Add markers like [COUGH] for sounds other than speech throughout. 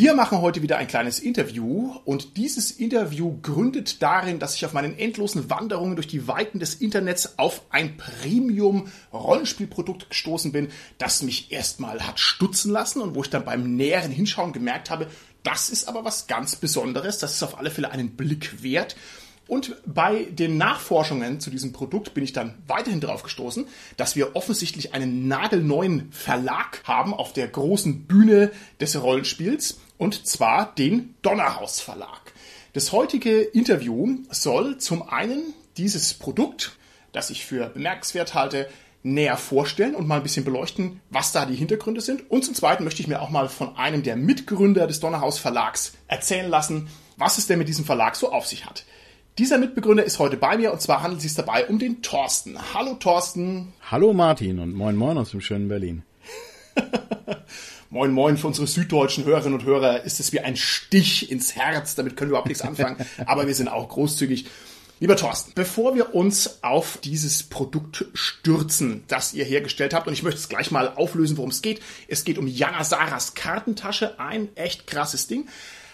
Wir machen heute wieder ein kleines Interview und dieses Interview gründet darin, dass ich auf meinen endlosen Wanderungen durch die Weiten des Internets auf ein Premium-Rollenspielprodukt gestoßen bin, das mich erstmal hat stutzen lassen und wo ich dann beim näheren Hinschauen gemerkt habe, das ist aber was ganz Besonderes, das ist auf alle Fälle einen Blick wert. Und bei den Nachforschungen zu diesem Produkt bin ich dann weiterhin darauf gestoßen, dass wir offensichtlich einen nagelneuen Verlag haben auf der großen Bühne des Rollenspiels und zwar den Donnerhaus Verlag. Das heutige Interview soll zum einen dieses Produkt, das ich für bemerkenswert halte, näher vorstellen und mal ein bisschen beleuchten, was da die Hintergründe sind. Und zum Zweiten möchte ich mir auch mal von einem der Mitgründer des Donnerhaus Verlags erzählen lassen, was es denn mit diesem Verlag so auf sich hat. Dieser Mitbegründer ist heute bei mir und zwar handelt es sich dabei um den Thorsten. Hallo Thorsten. Hallo Martin und moin moin aus dem schönen Berlin. [LAUGHS] moin moin für unsere süddeutschen Hörerinnen und Hörer ist es wie ein Stich ins Herz. Damit können wir überhaupt nichts anfangen, [LAUGHS] aber wir sind auch großzügig. Lieber Thorsten, bevor wir uns auf dieses Produkt stürzen, das ihr hergestellt habt, und ich möchte es gleich mal auflösen, worum es geht. Es geht um Jana Saras Kartentasche, ein echt krasses Ding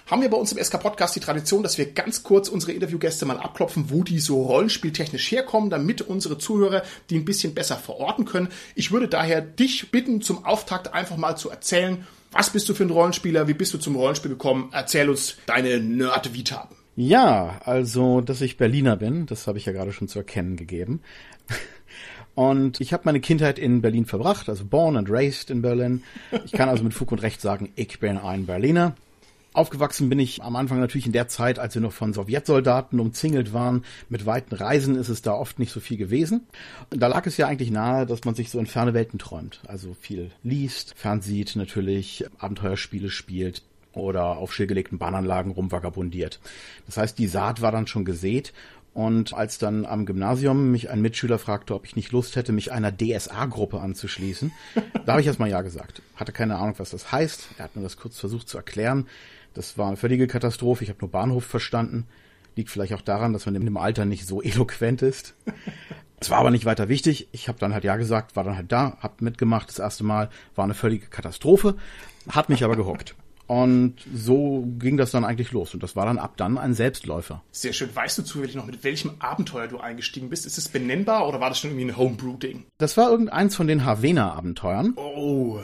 haben wir bei uns im SK Podcast die Tradition, dass wir ganz kurz unsere Interviewgäste mal abklopfen, wo die so rollenspieltechnisch herkommen, damit unsere Zuhörer die ein bisschen besser verorten können. Ich würde daher dich bitten, zum Auftakt einfach mal zu erzählen, was bist du für ein Rollenspieler, wie bist du zum Rollenspiel gekommen? Erzähl uns deine Nerd-Vita. Ja, also, dass ich Berliner bin, das habe ich ja gerade schon zu erkennen gegeben. [LAUGHS] Und ich habe meine Kindheit in Berlin verbracht, also born and raised in Berlin. Ich kann also mit Fug und Recht sagen, ich bin ein Berliner. Aufgewachsen bin ich am Anfang natürlich in der Zeit, als wir noch von Sowjetsoldaten umzingelt waren. Mit weiten Reisen ist es da oft nicht so viel gewesen. Da lag es ja eigentlich nahe, dass man sich so in ferne Welten träumt. Also viel liest, fernsieht natürlich, Abenteuerspiele spielt oder auf stillgelegten Bahnanlagen rumvagabundiert. Das heißt, die Saat war dann schon gesät und als dann am Gymnasium mich ein Mitschüler fragte, ob ich nicht Lust hätte, mich einer DSA-Gruppe anzuschließen, [LAUGHS] da habe ich erstmal ja gesagt. Hatte keine Ahnung, was das heißt. Er hat mir das kurz versucht zu erklären. Das war eine völlige Katastrophe. Ich habe nur Bahnhof verstanden. Liegt vielleicht auch daran, dass man in dem Alter nicht so [LAUGHS] eloquent ist. Es war aber nicht weiter wichtig. Ich habe dann halt ja gesagt, war dann halt da, hab mitgemacht das erste Mal, war eine völlige Katastrophe, hat mich aber gehuckt. Und so ging das dann eigentlich los. Und das war dann ab dann ein Selbstläufer. Sehr schön. Weißt du zufällig noch, mit welchem Abenteuer du eingestiegen bist? Ist es benennbar oder war das schon irgendwie ein Homebrew-Ding? Das war irgendeins von den Havena-Abenteuern. Oh.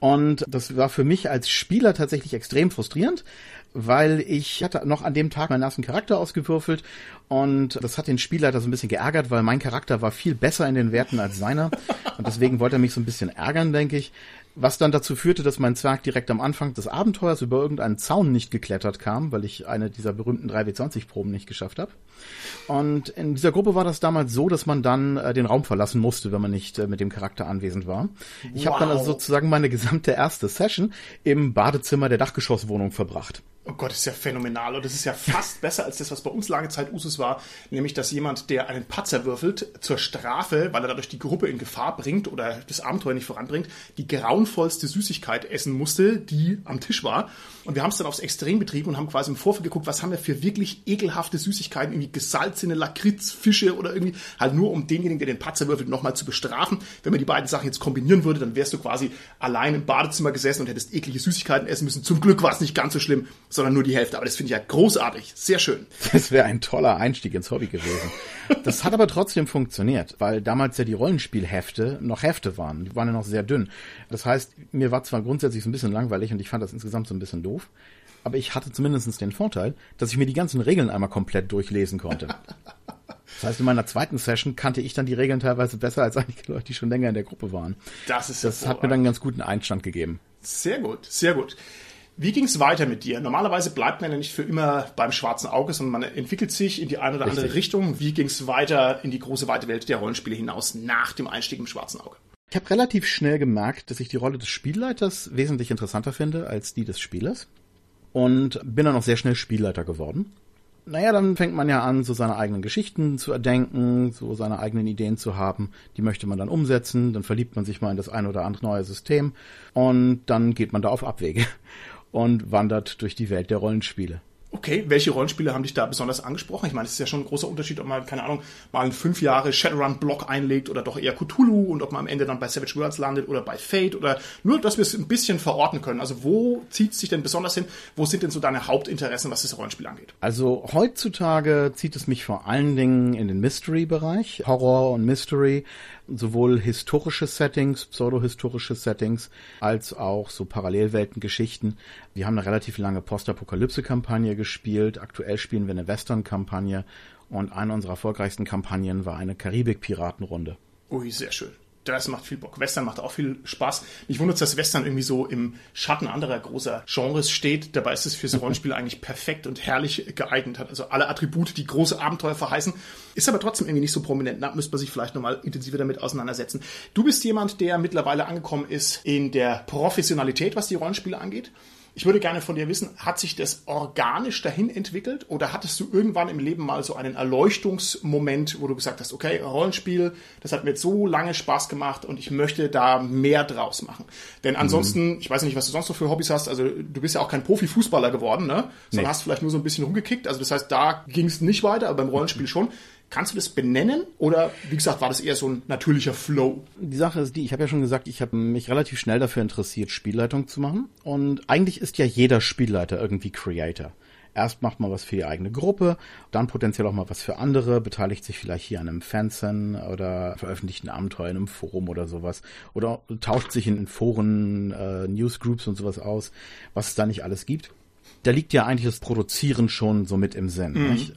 Und das war für mich als Spieler tatsächlich extrem frustrierend, weil ich hatte noch an dem Tag meinen ersten Charakter ausgewürfelt und das hat den Spielleiter so ein bisschen geärgert, weil mein Charakter war viel besser in den Werten als seiner und deswegen wollte er mich so ein bisschen ärgern, denke ich. Was dann dazu führte, dass mein Zwerg direkt am Anfang des Abenteuers über irgendeinen Zaun nicht geklettert kam, weil ich eine dieser berühmten 3W20-Proben nicht geschafft habe. Und in dieser Gruppe war das damals so, dass man dann äh, den Raum verlassen musste, wenn man nicht äh, mit dem Charakter anwesend war. Ich wow. habe dann also sozusagen meine gesamte erste Session im Badezimmer der Dachgeschosswohnung verbracht. Oh Gott, das ist ja phänomenal. Und das ist ja fast besser als das, was bei uns lange Zeit Usus war. Nämlich, dass jemand, der einen Patzer würfelt, zur Strafe, weil er dadurch die Gruppe in Gefahr bringt oder das Abenteuer nicht voranbringt, die grauenvollste Süßigkeit essen musste, die am Tisch war. Und wir haben es dann aufs Extrem betrieben und haben quasi im Vorfeld geguckt, was haben wir für wirklich ekelhafte Süßigkeiten, irgendwie gesalzene Lakritzfische oder irgendwie, halt nur um denjenigen, der den Patzer würfelt, nochmal zu bestrafen. Wenn man die beiden Sachen jetzt kombinieren würde, dann wärst du quasi allein im Badezimmer gesessen und hättest eklige Süßigkeiten essen müssen. Zum Glück war es nicht ganz so schlimm sondern nur die Hälfte. Aber das finde ich ja großartig. Sehr schön. [LAUGHS] Das wäre ein toller Einstieg ins Hobby gewesen. Das hat aber trotzdem funktioniert, weil damals ja die Rollenspielhefte noch Hefte waren. Die waren ja noch sehr dünn. Das heißt, mir war zwar grundsätzlich so ein bisschen langweilig und ich fand das insgesamt so ein bisschen doof. Aber ich hatte zumindest den Vorteil, dass ich mir die ganzen Regeln einmal komplett durchlesen konnte. Das heißt, in meiner zweiten Session kannte ich dann die Regeln teilweise besser als einige Leute, die schon länger in der Gruppe waren. Das ist Das hat mir dann einen ganz guten Einstand gegeben. Sehr gut, sehr gut. Wie ging es weiter mit dir? Normalerweise bleibt man ja nicht für immer beim schwarzen Auge, sondern man entwickelt sich in die eine oder andere Richtung. Wie ging es weiter in die große weite Welt der Rollenspiele hinaus nach dem Einstieg im schwarzen Auge? Ich habe relativ schnell gemerkt, dass ich die Rolle des Spielleiters wesentlich interessanter finde als die des Spielers und bin dann auch sehr schnell Spielleiter geworden. naja, dann fängt man ja an, so seine eigenen Geschichten zu erdenken, so seine eigenen Ideen zu haben. Die möchte man dann umsetzen, dann verliebt man sich mal in das ein oder andere neue System und dann geht man da auf Abwege und wandert durch die Welt der Rollenspiele. Okay, welche Rollenspiele haben dich da besonders angesprochen? Ich meine, es ist ja schon ein großer Unterschied, ob man, keine Ahnung, mal einen fünf Jahre Shadowrun-Block einlegt oder doch eher Cthulhu und ob man am Ende dann bei Savage Worlds landet oder bei Fate oder nur, dass wir es ein bisschen verorten können. Also wo zieht es sich denn besonders hin? Wo sind denn so deine Hauptinteressen, was das Rollenspiel angeht? Also heutzutage zieht es mich vor allen Dingen in den Mystery-Bereich, Horror und Mystery sowohl historische Settings, pseudohistorische Settings, als auch so Parallelweltengeschichten. Wir haben eine relativ lange Postapokalypse-Kampagne gespielt. Aktuell spielen wir eine Western-Kampagne und eine unserer erfolgreichsten Kampagnen war eine Karibik-Piratenrunde. Ui, sehr schön das macht viel Bock. Western macht auch viel Spaß. Mich wundert, dass Western irgendwie so im Schatten anderer großer Genres steht. Dabei ist es für so [LAUGHS] Rollenspiele eigentlich perfekt und herrlich geeignet. Hat also alle Attribute, die große Abenteuer verheißen. Ist aber trotzdem irgendwie nicht so prominent. Da müsste man sich vielleicht nochmal intensiver damit auseinandersetzen. Du bist jemand, der mittlerweile angekommen ist in der Professionalität, was die Rollenspiele angeht. Ich würde gerne von dir wissen, hat sich das organisch dahin entwickelt oder hattest du irgendwann im Leben mal so einen Erleuchtungsmoment, wo du gesagt hast, okay, Rollenspiel, das hat mir jetzt so lange Spaß gemacht und ich möchte da mehr draus machen. Denn ansonsten, mhm. ich weiß nicht, was du sonst noch für Hobbys hast, also du bist ja auch kein Profifußballer geworden, ne? Sondern nee. hast vielleicht nur so ein bisschen rumgekickt. Also das heißt, da ging es nicht weiter, aber beim Rollenspiel [LAUGHS] schon. Kannst du das benennen oder wie gesagt, war das eher so ein natürlicher Flow? Die Sache ist die, ich habe ja schon gesagt, ich habe mich relativ schnell dafür interessiert, Spielleitung zu machen. Und eigentlich ist ja jeder Spielleiter irgendwie Creator. Erst macht man was für die eigene Gruppe, dann potenziell auch mal was für andere, beteiligt sich vielleicht hier an einem Fansen oder veröffentlicht ein Abenteuer in einem Forum oder sowas. Oder tauscht sich in Foren, äh, Newsgroups und sowas aus, was es da nicht alles gibt da liegt ja eigentlich das Produzieren schon so mit im Sinn. Mhm.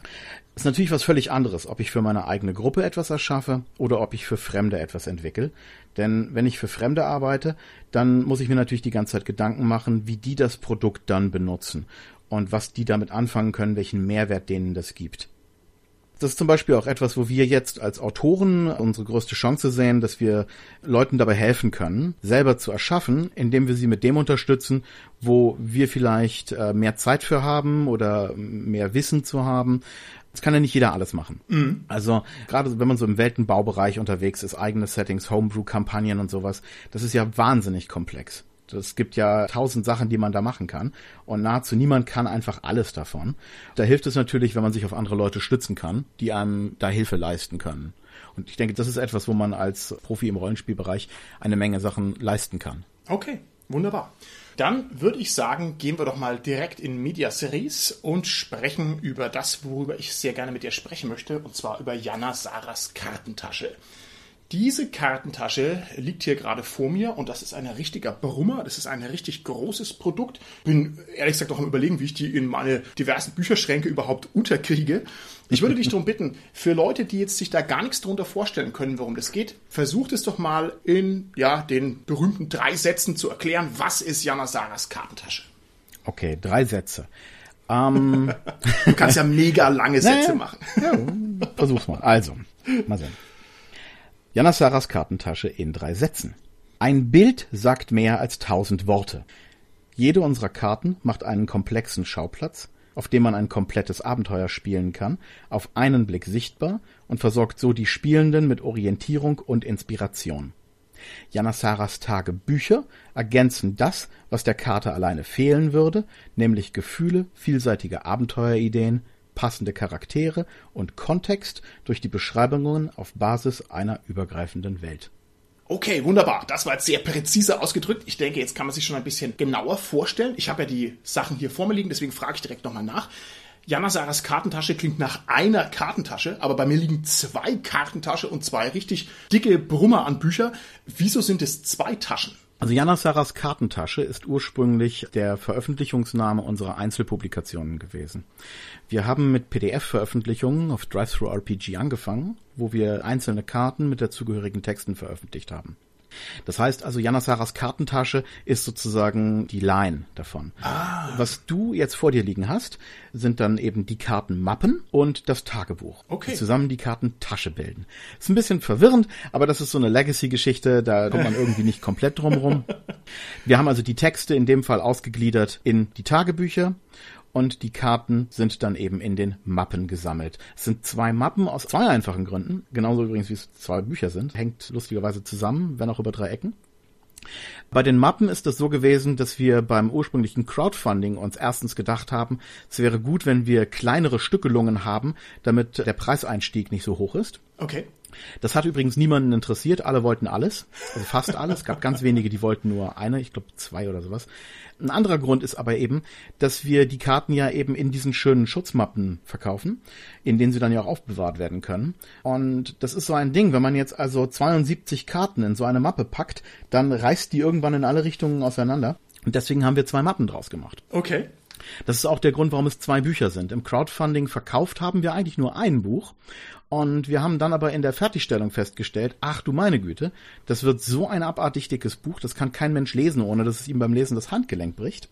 Ist natürlich was völlig anderes, ob ich für meine eigene Gruppe etwas erschaffe oder ob ich für Fremde etwas entwickle. Denn wenn ich für Fremde arbeite, dann muss ich mir natürlich die ganze Zeit Gedanken machen, wie die das Produkt dann benutzen und was die damit anfangen können, welchen Mehrwert denen das gibt. Das ist zum Beispiel auch etwas, wo wir jetzt als Autoren unsere größte Chance sehen, dass wir Leuten dabei helfen können, selber zu erschaffen, indem wir sie mit dem unterstützen, wo wir vielleicht äh, mehr Zeit für haben oder mehr Wissen zu haben, das kann ja nicht jeder alles machen. Mhm. Also gerade wenn man so im Weltenbaubereich unterwegs ist, eigene Settings, Homebrew-Kampagnen und sowas, das ist ja wahnsinnig komplex. Es gibt ja tausend Sachen, die man da machen kann. Und nahezu niemand kann einfach alles davon. Da hilft es natürlich, wenn man sich auf andere Leute stützen kann, die einem da Hilfe leisten können. Und ich denke, das ist etwas, wo man als Profi im Rollenspielbereich eine Menge Sachen leisten kann. Okay, wunderbar. Dann würde ich sagen, gehen wir doch mal direkt in Media Series und sprechen über das, worüber ich sehr gerne mit dir sprechen möchte, und zwar über Jana Saras Kartentasche. Diese Kartentasche liegt hier gerade vor mir und das ist ein richtiger Brummer. Das ist ein richtig großes Produkt. Bin ehrlich gesagt auch am überlegen, wie ich die in meine diversen Bücherschränke überhaupt unterkriege. Ich würde dich darum [LAUGHS] bitten, für Leute, die jetzt sich da gar nichts darunter vorstellen können, worum das geht, versucht es doch mal in ja, den berühmten drei Sätzen zu erklären, was ist Jana Saras Kartentasche. Okay, drei Sätze. Ähm, [LAUGHS] du kannst ja mega lange [LAUGHS] Sätze naja, machen. Ja, versuch's mal. Also, mal sehen. Janassaras Kartentasche in drei Sätzen. Ein Bild sagt mehr als tausend Worte. Jede unserer Karten macht einen komplexen Schauplatz, auf dem man ein komplettes Abenteuer spielen kann, auf einen Blick sichtbar und versorgt so die Spielenden mit Orientierung und Inspiration. Janassaras Tagebücher ergänzen das, was der Karte alleine fehlen würde, nämlich Gefühle, vielseitige Abenteuerideen, passende Charaktere und Kontext durch die Beschreibungen auf Basis einer übergreifenden Welt. Okay, wunderbar. Das war jetzt sehr präzise ausgedrückt. Ich denke, jetzt kann man sich schon ein bisschen genauer vorstellen. Ich habe ja die Sachen hier vor mir liegen, deswegen frage ich direkt nochmal nach. Jana Saras Kartentasche klingt nach einer Kartentasche, aber bei mir liegen zwei Kartentasche und zwei richtig dicke Brummer an Bücher. Wieso sind es zwei Taschen? Also Janasaras Kartentasche ist ursprünglich der Veröffentlichungsname unserer Einzelpublikationen gewesen. Wir haben mit PDF-Veröffentlichungen auf DriveThru-RPG angefangen, wo wir einzelne Karten mit dazugehörigen Texten veröffentlicht haben. Das heißt also, Janasaras Kartentasche ist sozusagen die Line davon. Ah. Was du jetzt vor dir liegen hast, sind dann eben die Kartenmappen und das Tagebuch. Okay. Die zusammen die Kartentasche bilden. Ist ein bisschen verwirrend, aber das ist so eine Legacy-Geschichte, da kommt man irgendwie nicht komplett drum rum. [LAUGHS] Wir haben also die Texte in dem Fall ausgegliedert in die Tagebücher und die Karten sind dann eben in den Mappen gesammelt. Es sind zwei Mappen aus zwei einfachen Gründen, genauso übrigens wie es zwei Bücher sind, hängt lustigerweise zusammen, wenn auch über drei Ecken. Bei den Mappen ist es so gewesen, dass wir beim ursprünglichen Crowdfunding uns erstens gedacht haben, es wäre gut, wenn wir kleinere Stückelungen haben, damit der Preiseinstieg nicht so hoch ist. Okay. Das hat übrigens niemanden interessiert. Alle wollten alles. Also fast alles. Es gab ganz wenige, die wollten nur eine. Ich glaube zwei oder sowas. Ein anderer Grund ist aber eben, dass wir die Karten ja eben in diesen schönen Schutzmappen verkaufen, in denen sie dann ja auch aufbewahrt werden können. Und das ist so ein Ding, wenn man jetzt also 72 Karten in so eine Mappe packt, dann reißt die irgendwann in alle Richtungen auseinander. Und deswegen haben wir zwei Mappen draus gemacht. Okay. Das ist auch der Grund, warum es zwei Bücher sind. Im Crowdfunding verkauft haben wir eigentlich nur ein Buch. Und wir haben dann aber in der Fertigstellung festgestellt, ach du meine Güte, das wird so ein abartig dickes Buch, das kann kein Mensch lesen, ohne dass es ihm beim Lesen das Handgelenk bricht.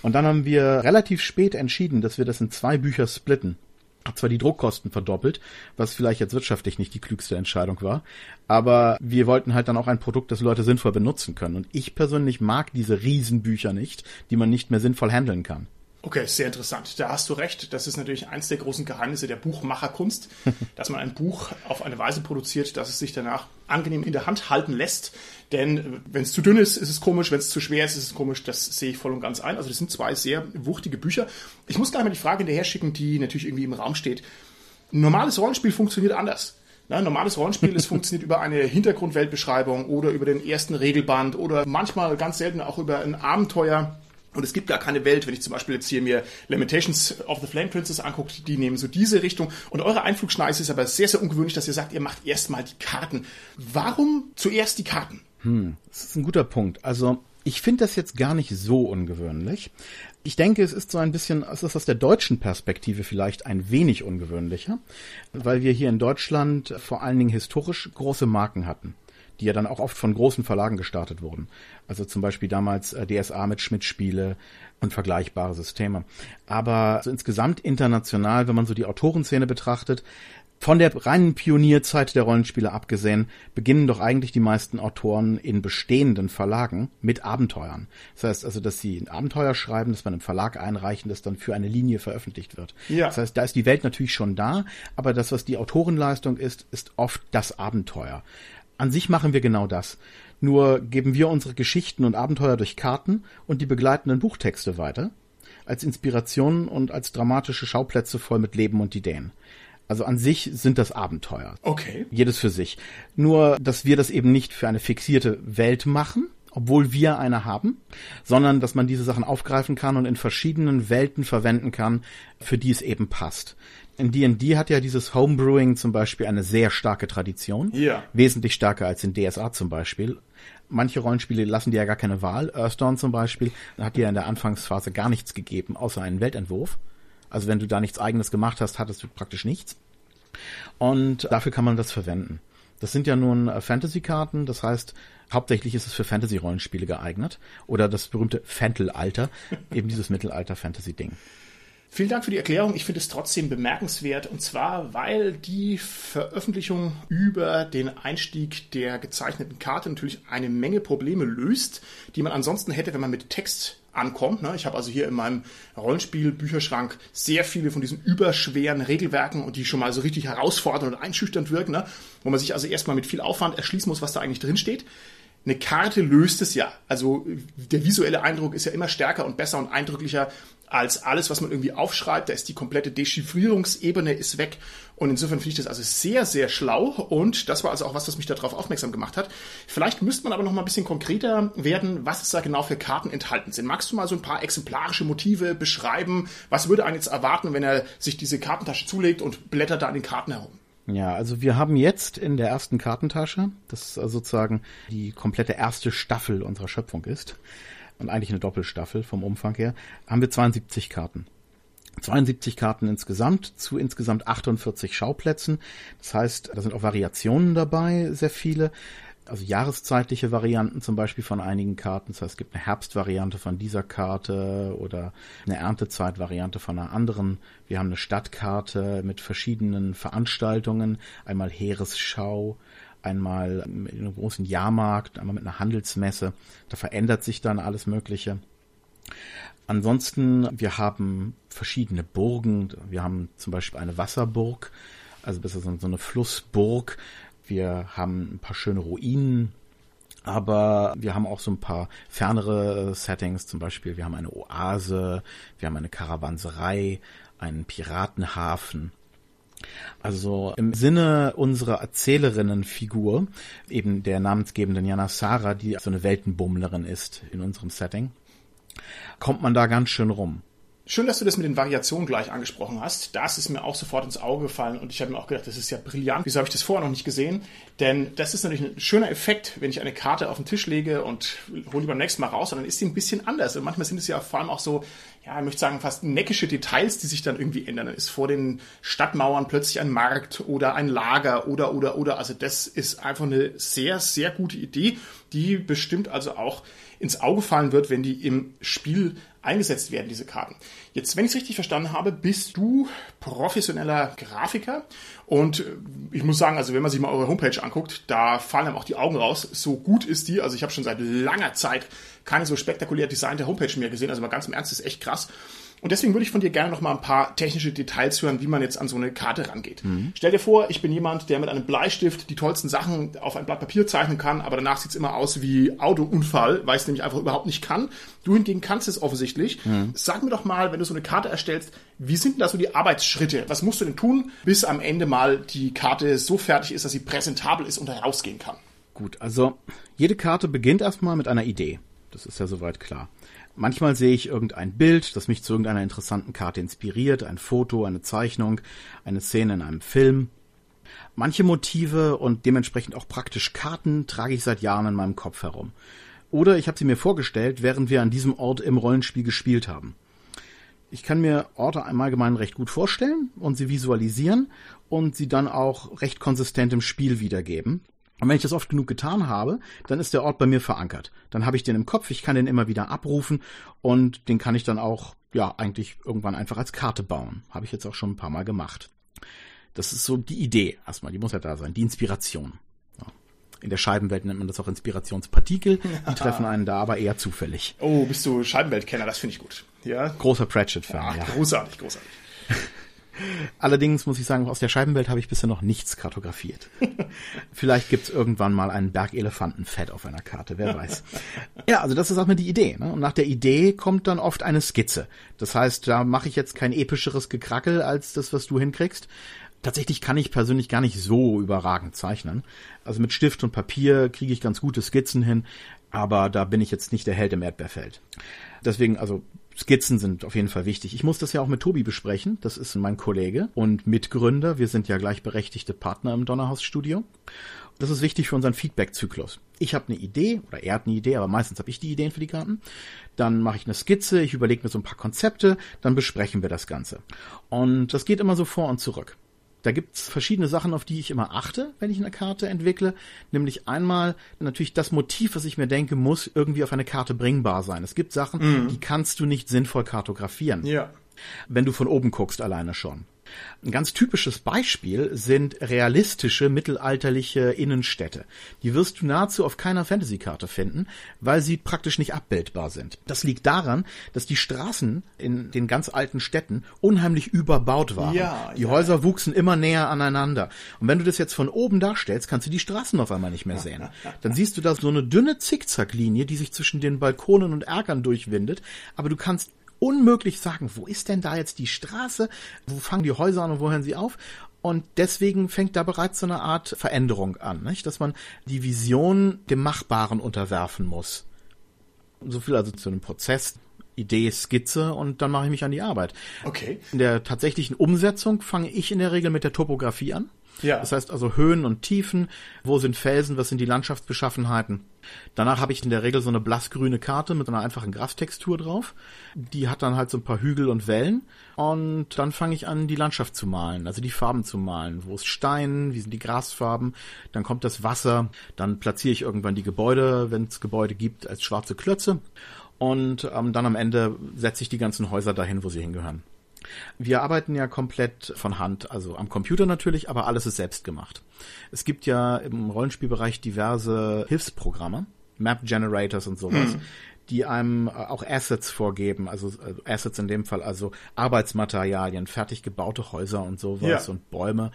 Und dann haben wir relativ spät entschieden, dass wir das in zwei Bücher splitten. Hat zwar die Druckkosten verdoppelt, was vielleicht jetzt wirtschaftlich nicht die klügste Entscheidung war, aber wir wollten halt dann auch ein Produkt, das Leute sinnvoll benutzen können. Und ich persönlich mag diese Riesenbücher nicht, die man nicht mehr sinnvoll handeln kann. Okay, sehr interessant. Da hast du recht. Das ist natürlich eins der großen Geheimnisse der Buchmacherkunst, [LAUGHS] dass man ein Buch auf eine Weise produziert, dass es sich danach angenehm in der Hand halten lässt. Denn wenn es zu dünn ist, ist es komisch. Wenn es zu schwer ist, ist es komisch. Das sehe ich voll und ganz ein. Also das sind zwei sehr wuchtige Bücher. Ich muss gleich mal die Frage hinterher schicken, die natürlich irgendwie im Raum steht. Ein normales Rollenspiel funktioniert anders. ein normales Rollenspiel, es [LAUGHS] funktioniert über eine Hintergrundweltbeschreibung oder über den ersten Regelband oder manchmal ganz selten auch über ein Abenteuer und es gibt gar keine Welt, wenn ich zum Beispiel jetzt hier mir Limitations of the Flame Princess angucke, die nehmen so diese Richtung. Und eure Einflugschneise ist aber sehr, sehr ungewöhnlich, dass ihr sagt, ihr macht erstmal die Karten. Warum zuerst die Karten? Hm, das ist ein guter Punkt. Also, ich finde das jetzt gar nicht so ungewöhnlich. Ich denke, es ist so ein bisschen, es ist aus der deutschen Perspektive vielleicht ein wenig ungewöhnlicher, weil wir hier in Deutschland vor allen Dingen historisch große Marken hatten die ja dann auch oft von großen Verlagen gestartet wurden. Also zum Beispiel damals äh, DSA mit Schmidt-Spiele und vergleichbare Systeme. Aber so insgesamt international, wenn man so die Autorenszene betrachtet, von der reinen Pionierzeit der Rollenspiele abgesehen, beginnen doch eigentlich die meisten Autoren in bestehenden Verlagen mit Abenteuern. Das heißt also, dass sie ein Abenteuer schreiben, das man im Verlag einreichen, das dann für eine Linie veröffentlicht wird. Ja. Das heißt, da ist die Welt natürlich schon da, aber das, was die Autorenleistung ist, ist oft das Abenteuer. An sich machen wir genau das. Nur geben wir unsere Geschichten und Abenteuer durch Karten und die begleitenden Buchtexte weiter, als Inspiration und als dramatische Schauplätze voll mit Leben und Ideen. Also an sich sind das Abenteuer. Okay. Jedes für sich. Nur, dass wir das eben nicht für eine fixierte Welt machen, obwohl wir eine haben, sondern dass man diese Sachen aufgreifen kann und in verschiedenen Welten verwenden kann, für die es eben passt in D&D hat ja dieses Homebrewing zum Beispiel eine sehr starke Tradition. Ja. Wesentlich stärker als in DSA zum Beispiel. Manche Rollenspiele lassen dir ja gar keine Wahl. Earthdawn zum Beispiel hat dir in der Anfangsphase gar nichts gegeben, außer einen Weltentwurf. Also wenn du da nichts eigenes gemacht hast, hattest du praktisch nichts. Und dafür kann man das verwenden. Das sind ja nun äh, Fantasy-Karten, das heißt, hauptsächlich ist es für Fantasy-Rollenspiele geeignet. Oder das berühmte Fantal-Alter, [LAUGHS] eben dieses Mittelalter-Fantasy-Ding. Vielen Dank für die Erklärung. Ich finde es trotzdem bemerkenswert und zwar, weil die Veröffentlichung über den Einstieg der gezeichneten Karte natürlich eine Menge Probleme löst, die man ansonsten hätte, wenn man mit Text ankommt. Ne? Ich habe also hier in meinem Rollenspiel-Bücherschrank sehr viele von diesen überschweren Regelwerken und die schon mal so richtig herausfordernd und einschüchternd wirken, ne? wo man sich also erstmal mit viel Aufwand erschließen muss, was da eigentlich drin steht. Eine Karte löst es ja. Also der visuelle Eindruck ist ja immer stärker und besser und eindrücklicher als alles, was man irgendwie aufschreibt. Da ist die komplette Dechiffrierungsebene ist weg. Und insofern finde ich das also sehr, sehr schlau. Und das war also auch was, was mich darauf aufmerksam gemacht hat. Vielleicht müsste man aber noch mal ein bisschen konkreter werden, was es da genau für Karten enthalten sind. Magst du mal so ein paar exemplarische Motive beschreiben? Was würde einen jetzt erwarten, wenn er sich diese Kartentasche zulegt und blättert da an den Karten herum? Ja, also wir haben jetzt in der ersten Kartentasche, das sozusagen die komplette erste Staffel unserer Schöpfung ist, und eigentlich eine Doppelstaffel vom Umfang her, haben wir 72 Karten. 72 Karten insgesamt zu insgesamt 48 Schauplätzen. Das heißt, da sind auch Variationen dabei, sehr viele. Also jahreszeitliche Varianten zum Beispiel von einigen Karten. Das heißt, es gibt eine Herbstvariante von dieser Karte oder eine Erntezeitvariante von einer anderen. Wir haben eine Stadtkarte mit verschiedenen Veranstaltungen. Einmal Heeresschau, einmal mit einem großen Jahrmarkt, einmal mit einer Handelsmesse. Da verändert sich dann alles Mögliche. Ansonsten, wir haben verschiedene Burgen. Wir haben zum Beispiel eine Wasserburg, also besser so eine Flussburg. Wir haben ein paar schöne Ruinen. Aber wir haben auch so ein paar fernere Settings, zum Beispiel wir haben eine Oase, wir haben eine Karawanserei, einen Piratenhafen. Also im Sinne unserer Erzählerinnenfigur, eben der namensgebenden Jana Sara, die so eine Weltenbummlerin ist in unserem Setting, kommt man da ganz schön rum. Schön, dass du das mit den Variationen gleich angesprochen hast. Das ist mir auch sofort ins Auge gefallen und ich habe mir auch gedacht, das ist ja brillant. Wieso habe ich das vorher noch nicht gesehen? Denn das ist natürlich ein schöner Effekt, wenn ich eine Karte auf den Tisch lege und hole die beim nächsten Mal raus, und dann ist sie ein bisschen anders. Und manchmal sind es ja vor allem auch so, ja, ich möchte sagen, fast neckische Details, die sich dann irgendwie ändern. Dann ist vor den Stadtmauern plötzlich ein Markt oder ein Lager oder, oder, oder. Also das ist einfach eine sehr, sehr gute Idee, die bestimmt also auch ins Auge fallen wird, wenn die im Spiel eingesetzt werden, diese Karten. Jetzt, wenn ich es richtig verstanden habe, bist du professioneller Grafiker und äh, ich muss sagen, also wenn man sich mal eure Homepage anguckt, da fallen einem auch die Augen raus. So gut ist die. Also ich habe schon seit langer Zeit keine so spektakulär designte Homepage mehr gesehen. Also mal ganz im Ernst, ist echt krass. Und deswegen würde ich von dir gerne noch mal ein paar technische Details hören, wie man jetzt an so eine Karte rangeht. Mhm. Stell dir vor, ich bin jemand, der mit einem Bleistift die tollsten Sachen auf ein Blatt Papier zeichnen kann, aber danach sieht es immer aus wie Autounfall, weil es nämlich einfach überhaupt nicht kann. Du hingegen kannst es offensichtlich. Mhm. Sag mir doch mal, wenn du so eine Karte erstellst, wie sind denn da so die Arbeitsschritte? Was musst du denn tun, bis am Ende mal die Karte so fertig ist, dass sie präsentabel ist und herausgehen kann? Gut, also jede Karte beginnt erstmal mit einer Idee. Das ist ja soweit klar. Manchmal sehe ich irgendein Bild, das mich zu irgendeiner interessanten Karte inspiriert, ein Foto, eine Zeichnung, eine Szene in einem Film. Manche Motive und dementsprechend auch praktisch Karten trage ich seit Jahren in meinem Kopf herum. Oder ich habe sie mir vorgestellt, während wir an diesem Ort im Rollenspiel gespielt haben. Ich kann mir Orte im Allgemeinen recht gut vorstellen und sie visualisieren und sie dann auch recht konsistent im Spiel wiedergeben. Und wenn ich das oft genug getan habe, dann ist der Ort bei mir verankert. Dann habe ich den im Kopf, ich kann den immer wieder abrufen und den kann ich dann auch, ja, eigentlich irgendwann einfach als Karte bauen. Habe ich jetzt auch schon ein paar Mal gemacht. Das ist so die Idee erstmal, die muss ja da sein, die Inspiration. In der Scheibenwelt nennt man das auch Inspirationspartikel. Die [LAUGHS] treffen einen da aber eher zufällig. Oh, bist du Scheibenweltkenner? Das finde ich gut. Ja. Großer Pratchett-Fan. Ja, großartig, großartig. Allerdings muss ich sagen, aus der Scheibenwelt habe ich bisher noch nichts kartografiert. [LAUGHS] Vielleicht gibt's irgendwann mal einen Berg Elefantenfett auf einer Karte, wer weiß. Ja, also das ist auch mal die Idee. Ne? Und nach der Idee kommt dann oft eine Skizze. Das heißt, da mache ich jetzt kein epischeres Gekrackel als das, was du hinkriegst. Tatsächlich kann ich persönlich gar nicht so überragend zeichnen. Also mit Stift und Papier kriege ich ganz gute Skizzen hin, aber da bin ich jetzt nicht der Held im Erdbeerfeld. Deswegen, also Skizzen sind auf jeden Fall wichtig. Ich muss das ja auch mit Tobi besprechen. Das ist mein Kollege und Mitgründer. Wir sind ja gleichberechtigte Partner im Donnerhaus-Studio. Das ist wichtig für unseren Feedback-Zyklus. Ich habe eine Idee oder er hat eine Idee, aber meistens habe ich die Ideen für die Karten. Dann mache ich eine Skizze, ich überlege mir so ein paar Konzepte, dann besprechen wir das Ganze. Und das geht immer so vor und zurück. Da gibt's verschiedene Sachen, auf die ich immer achte, wenn ich eine Karte entwickle. Nämlich einmal natürlich das Motiv, was ich mir denke, muss irgendwie auf eine Karte bringbar sein. Es gibt Sachen, mhm. die kannst du nicht sinnvoll kartografieren. Ja. Wenn du von oben guckst, alleine schon. Ein ganz typisches Beispiel sind realistische mittelalterliche Innenstädte. Die wirst du nahezu auf keiner Fantasy-Karte finden, weil sie praktisch nicht abbildbar sind. Das liegt daran, dass die Straßen in den ganz alten Städten unheimlich überbaut waren. Ja, die ja. Häuser wuchsen immer näher aneinander. Und wenn du das jetzt von oben darstellst, kannst du die Straßen auf einmal nicht mehr sehen. Dann [LAUGHS] siehst du da so eine dünne Zickzacklinie, die sich zwischen den Balkonen und Erkern durchwindet, aber du kannst unmöglich sagen, wo ist denn da jetzt die Straße, wo fangen die Häuser an und wo hören sie auf? Und deswegen fängt da bereits so eine Art Veränderung an, nicht? dass man die Vision dem Machbaren unterwerfen muss. So viel also zu einem Prozess. Idee, Skizze und dann mache ich mich an die Arbeit. Okay. In der tatsächlichen Umsetzung fange ich in der Regel mit der Topografie an. Ja. Das heißt also Höhen und Tiefen, wo sind Felsen, was sind die Landschaftsbeschaffenheiten. Danach habe ich in der Regel so eine blassgrüne Karte mit einer einfachen Grasstextur drauf. Die hat dann halt so ein paar Hügel und Wellen. Und dann fange ich an, die Landschaft zu malen, also die Farben zu malen. Wo ist Stein, wie sind die Grasfarben, dann kommt das Wasser, dann platziere ich irgendwann die Gebäude, wenn es Gebäude gibt, als schwarze Klötze. Und ähm, dann am Ende setze ich die ganzen Häuser dahin, wo sie hingehören. Wir arbeiten ja komplett von Hand, also am Computer natürlich, aber alles ist selbst gemacht. Es gibt ja im Rollenspielbereich diverse Hilfsprogramme, Map Generators und sowas. Mhm die einem äh, auch Assets vorgeben, also äh, Assets in dem Fall, also Arbeitsmaterialien, fertig gebaute Häuser und sowas ja. und Bäume.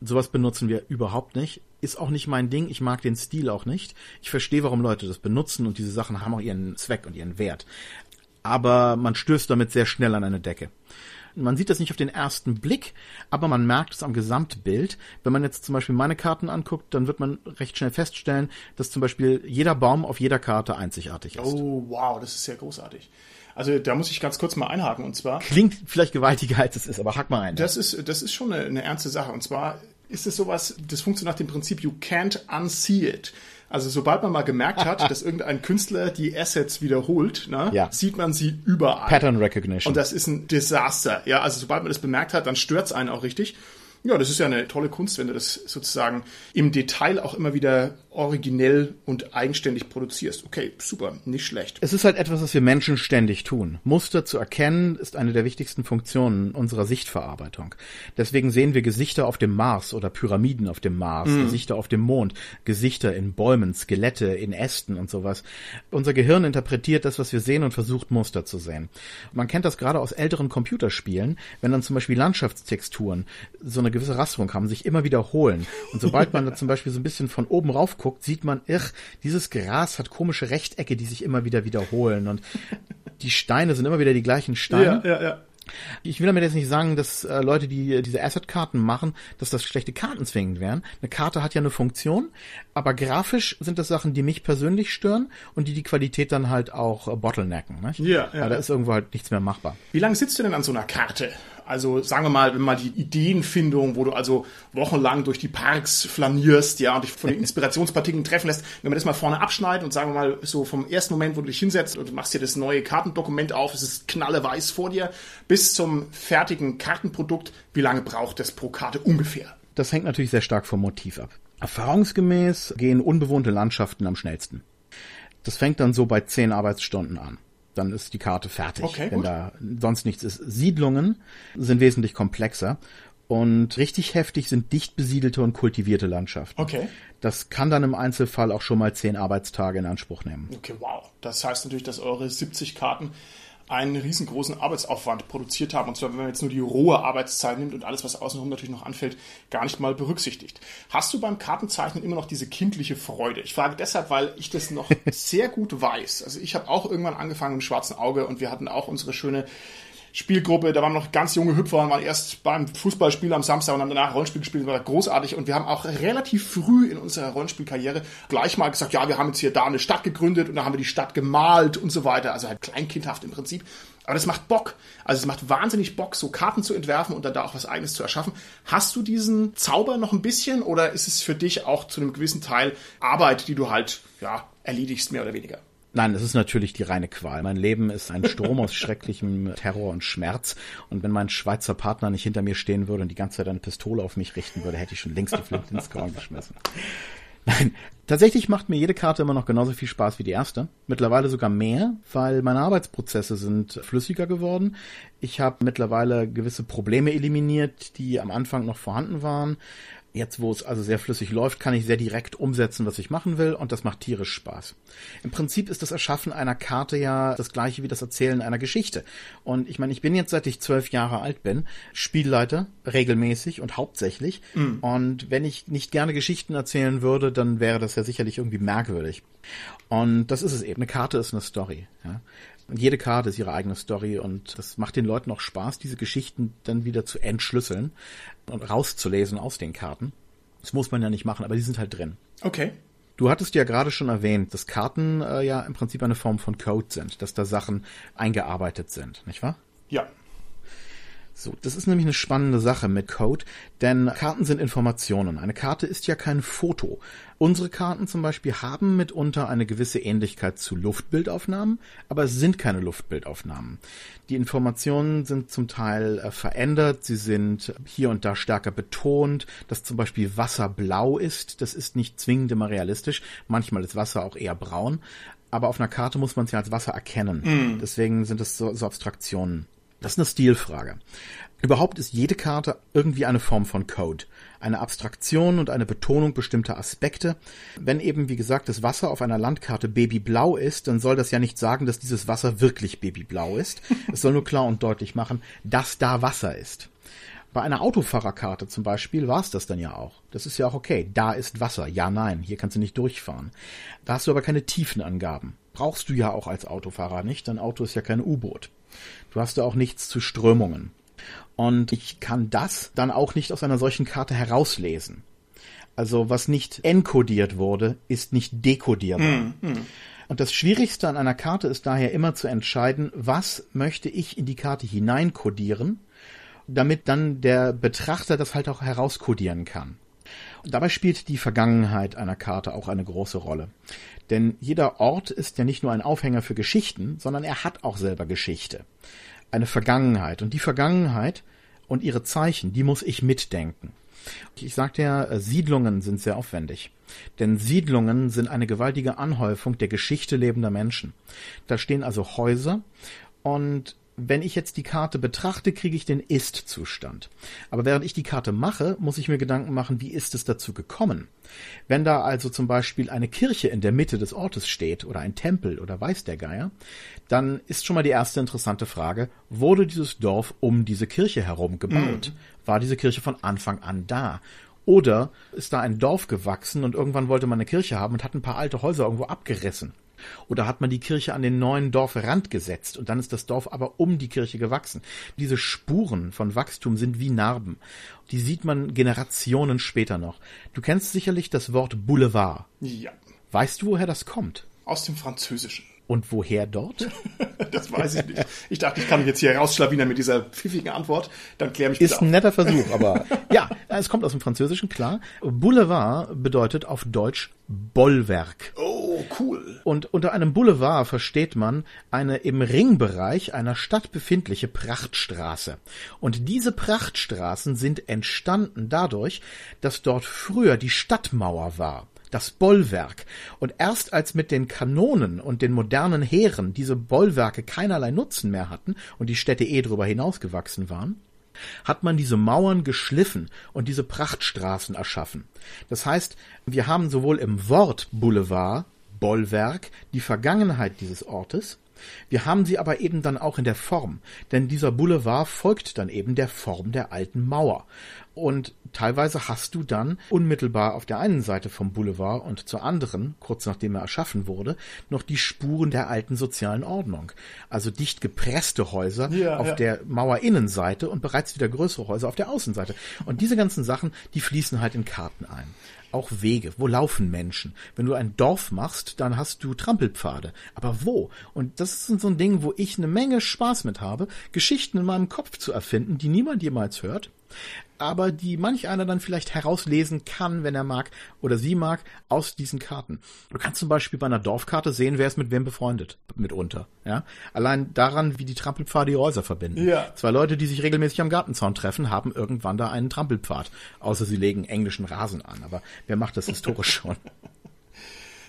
Sowas benutzen wir überhaupt nicht. Ist auch nicht mein Ding. Ich mag den Stil auch nicht. Ich verstehe, warum Leute das benutzen und diese Sachen haben auch ihren Zweck und ihren Wert. Aber man stößt damit sehr schnell an eine Decke. Man sieht das nicht auf den ersten Blick, aber man merkt es am Gesamtbild. Wenn man jetzt zum Beispiel meine Karten anguckt, dann wird man recht schnell feststellen, dass zum Beispiel jeder Baum auf jeder Karte einzigartig ist. Oh, wow, das ist sehr großartig. Also da muss ich ganz kurz mal einhaken und zwar. Klingt vielleicht gewaltiger als es ist, aber hack mal ein. Das ist, das ist schon eine, eine ernste Sache. Und zwar ist es sowas, das funktioniert nach dem Prinzip, you can't unsee it. Also sobald man mal gemerkt hat, [LAUGHS] dass irgendein Künstler die Assets wiederholt, ne, ja. sieht man sie überall. Pattern Recognition. Und das ist ein Desaster. Ja, also sobald man das bemerkt hat, dann stört's einen auch richtig. Ja, das ist ja eine tolle Kunst, wenn du das sozusagen im Detail auch immer wieder originell und eigenständig produzierst. Okay, super, nicht schlecht. Es ist halt etwas, was wir Menschen ständig tun. Muster zu erkennen ist eine der wichtigsten Funktionen unserer Sichtverarbeitung. Deswegen sehen wir Gesichter auf dem Mars oder Pyramiden auf dem Mars, mhm. Gesichter auf dem Mond, Gesichter in Bäumen, Skelette in Ästen und sowas. Unser Gehirn interpretiert das, was wir sehen und versucht Muster zu sehen. Man kennt das gerade aus älteren Computerspielen, wenn dann zum Beispiel Landschaftstexturen so eine gewisse Rasterung haben, sich immer wiederholen. Und sobald man da zum Beispiel so ein bisschen von oben rauf guckt, sieht man, ich, dieses Gras hat komische Rechtecke, die sich immer wieder wiederholen und die Steine sind immer wieder die gleichen Steine. Ja, ja, ja. Ich will damit jetzt nicht sagen, dass äh, Leute, die diese Asset-Karten machen, dass das schlechte Karten zwingend wären. Eine Karte hat ja eine Funktion, aber grafisch sind das Sachen, die mich persönlich stören und die die Qualität dann halt auch äh, bottlenecken. Ne? Ja, ja. Weil da ist irgendwo halt nichts mehr machbar. Wie lange sitzt du denn an so einer Karte? Also sagen wir mal, wenn mal die Ideenfindung, wo du also wochenlang durch die Parks flanierst, ja, und dich von den [LAUGHS] Inspirationspartikeln treffen lässt, wenn wir das mal vorne abschneiden und sagen wir mal so vom ersten Moment, wo du dich hinsetzt und du machst dir das neue Kartendokument auf, es ist knalleweiß vor dir, bis zum fertigen Kartenprodukt, wie lange braucht das pro Karte ungefähr? Das hängt natürlich sehr stark vom Motiv ab. Erfahrungsgemäß gehen unbewohnte Landschaften am schnellsten. Das fängt dann so bei zehn Arbeitsstunden an dann ist die Karte fertig, okay, wenn gut. da sonst nichts ist. Siedlungen sind wesentlich komplexer und richtig heftig sind dicht besiedelte und kultivierte Landschaften. Okay. Das kann dann im Einzelfall auch schon mal zehn Arbeitstage in Anspruch nehmen. Okay, wow. Das heißt natürlich, dass eure 70 Karten einen riesengroßen Arbeitsaufwand produziert haben. Und zwar, wenn man jetzt nur die rohe Arbeitszeit nimmt und alles, was außenrum natürlich noch anfällt, gar nicht mal berücksichtigt. Hast du beim Kartenzeichnen immer noch diese kindliche Freude? Ich frage deshalb, weil ich das noch [LAUGHS] sehr gut weiß. Also ich habe auch irgendwann angefangen im schwarzen Auge und wir hatten auch unsere schöne Spielgruppe, da waren noch ganz junge Hüpfer und waren erst beim Fußballspiel am Samstag und haben danach Rollenspiel gespielt, das war großartig und wir haben auch relativ früh in unserer Rollenspielkarriere gleich mal gesagt, ja, wir haben jetzt hier da eine Stadt gegründet und dann haben wir die Stadt gemalt und so weiter, also halt kleinkindhaft im Prinzip. Aber das macht Bock. Also es macht wahnsinnig Bock, so Karten zu entwerfen und dann da auch was eigenes zu erschaffen. Hast du diesen Zauber noch ein bisschen oder ist es für dich auch zu einem gewissen Teil Arbeit, die du halt, ja, erledigst, mehr oder weniger? Nein, es ist natürlich die reine Qual. Mein Leben ist ein Strom aus [LAUGHS] schrecklichem Terror und Schmerz. Und wenn mein Schweizer Partner nicht hinter mir stehen würde und die ganze Zeit eine Pistole auf mich richten würde, hätte ich schon längst die Flinte ins Korn geschmissen. Nein, tatsächlich macht mir jede Karte immer noch genauso viel Spaß wie die erste. Mittlerweile sogar mehr, weil meine Arbeitsprozesse sind flüssiger geworden. Ich habe mittlerweile gewisse Probleme eliminiert, die am Anfang noch vorhanden waren. Jetzt, wo es also sehr flüssig läuft, kann ich sehr direkt umsetzen, was ich machen will und das macht tierisch Spaß. Im Prinzip ist das Erschaffen einer Karte ja das gleiche wie das Erzählen einer Geschichte. Und ich meine, ich bin jetzt, seit ich zwölf Jahre alt bin, Spielleiter, regelmäßig und hauptsächlich. Mhm. Und wenn ich nicht gerne Geschichten erzählen würde, dann wäre das ja sicherlich irgendwie merkwürdig. Und das ist es eben. Eine Karte ist eine Story. Ja? Und jede Karte ist ihre eigene Story und das macht den Leuten auch Spaß, diese Geschichten dann wieder zu entschlüsseln und rauszulesen aus den Karten. Das muss man ja nicht machen, aber die sind halt drin. Okay. Du hattest ja gerade schon erwähnt, dass Karten äh, ja im Prinzip eine Form von Code sind, dass da Sachen eingearbeitet sind, nicht wahr? Ja. So, das ist nämlich eine spannende Sache mit Code, denn Karten sind Informationen. Eine Karte ist ja kein Foto. Unsere Karten zum Beispiel haben mitunter eine gewisse Ähnlichkeit zu Luftbildaufnahmen, aber es sind keine Luftbildaufnahmen. Die Informationen sind zum Teil äh, verändert, sie sind hier und da stärker betont, dass zum Beispiel Wasser blau ist. Das ist nicht zwingend immer realistisch. Manchmal ist Wasser auch eher braun. Aber auf einer Karte muss man es ja als Wasser erkennen. Mm. Deswegen sind es so, so Abstraktionen. Das ist eine Stilfrage. Überhaupt ist jede Karte irgendwie eine Form von Code, eine Abstraktion und eine Betonung bestimmter Aspekte. Wenn eben, wie gesagt, das Wasser auf einer Landkarte babyblau ist, dann soll das ja nicht sagen, dass dieses Wasser wirklich babyblau ist. es soll nur klar und deutlich machen, dass da Wasser ist. Bei einer Autofahrerkarte zum Beispiel war es das dann ja auch. Das ist ja auch okay. Da ist Wasser. Ja, nein. Hier kannst du nicht durchfahren. Da hast du aber keine Tiefenangaben. Brauchst du ja auch als Autofahrer nicht. Dein Auto ist ja kein U-Boot. Du hast da auch nichts zu Strömungen. Und ich kann das dann auch nicht aus einer solchen Karte herauslesen. Also was nicht enkodiert wurde, ist nicht dekodierbar. Mm, mm. Und das Schwierigste an einer Karte ist daher immer zu entscheiden, was möchte ich in die Karte hineinkodieren, damit dann der Betrachter das halt auch herauskodieren kann. Und dabei spielt die Vergangenheit einer Karte auch eine große Rolle. Denn jeder Ort ist ja nicht nur ein Aufhänger für Geschichten, sondern er hat auch selber Geschichte. Eine Vergangenheit. Und die Vergangenheit und ihre Zeichen, die muss ich mitdenken. Ich sagte ja, äh, Siedlungen sind sehr aufwendig. Denn Siedlungen sind eine gewaltige Anhäufung der Geschichte lebender Menschen. Da stehen also Häuser und wenn ich jetzt die Karte betrachte, kriege ich den Ist-Zustand. Aber während ich die Karte mache, muss ich mir Gedanken machen, wie ist es dazu gekommen? Wenn da also zum Beispiel eine Kirche in der Mitte des Ortes steht oder ein Tempel oder weiß der Geier, dann ist schon mal die erste interessante Frage, wurde dieses Dorf um diese Kirche herum gebaut? Mhm. War diese Kirche von Anfang an da? Oder ist da ein Dorf gewachsen und irgendwann wollte man eine Kirche haben und hat ein paar alte Häuser irgendwo abgerissen? Oder hat man die Kirche an den neuen Dorfrand gesetzt und dann ist das Dorf aber um die Kirche gewachsen? Diese Spuren von Wachstum sind wie Narben. Die sieht man Generationen später noch. Du kennst sicherlich das Wort Boulevard. Ja. Weißt du, woher das kommt? Aus dem Französischen. Und woher dort? [LAUGHS] das weiß ich nicht. Ich dachte, ich kann mich jetzt hier rausschlawinern mit dieser pfiffigen Antwort. Dann klär mich bitte Ist ein netter Versuch, [LAUGHS] aber ja, es kommt aus dem Französischen, klar. Boulevard bedeutet auf Deutsch Bollwerk. Oh, cool. Und unter einem Boulevard versteht man eine im Ringbereich einer Stadt befindliche Prachtstraße. Und diese Prachtstraßen sind entstanden dadurch, dass dort früher die Stadtmauer war das Bollwerk. Und erst als mit den Kanonen und den modernen Heeren diese Bollwerke keinerlei Nutzen mehr hatten und die Städte eh drüber hinausgewachsen waren, hat man diese Mauern geschliffen und diese Prachtstraßen erschaffen. Das heißt, wir haben sowohl im Wort Boulevard, Bollwerk, die Vergangenheit dieses Ortes, wir haben sie aber eben dann auch in der Form, denn dieser Boulevard folgt dann eben der Form der alten Mauer. Und teilweise hast du dann unmittelbar auf der einen Seite vom Boulevard und zur anderen, kurz nachdem er erschaffen wurde, noch die Spuren der alten sozialen Ordnung. Also dicht gepresste Häuser ja, auf ja. der Mauerinnenseite und bereits wieder größere Häuser auf der Außenseite. Und diese ganzen Sachen, die fließen halt in Karten ein auch Wege. Wo laufen Menschen? Wenn du ein Dorf machst, dann hast du Trampelpfade. Aber wo? Und das ist so ein Ding, wo ich eine Menge Spaß mit habe, Geschichten in meinem Kopf zu erfinden, die niemand jemals hört aber die manch einer dann vielleicht herauslesen kann, wenn er mag oder sie mag, aus diesen Karten. Du kannst zum Beispiel bei einer Dorfkarte sehen, wer ist mit wem befreundet, mitunter. Ja? Allein daran, wie die Trampelpfade die Häuser verbinden. Ja. Zwei Leute, die sich regelmäßig am Gartenzaun treffen, haben irgendwann da einen Trampelpfad. Außer sie legen englischen Rasen an. Aber wer macht das historisch schon? [LAUGHS]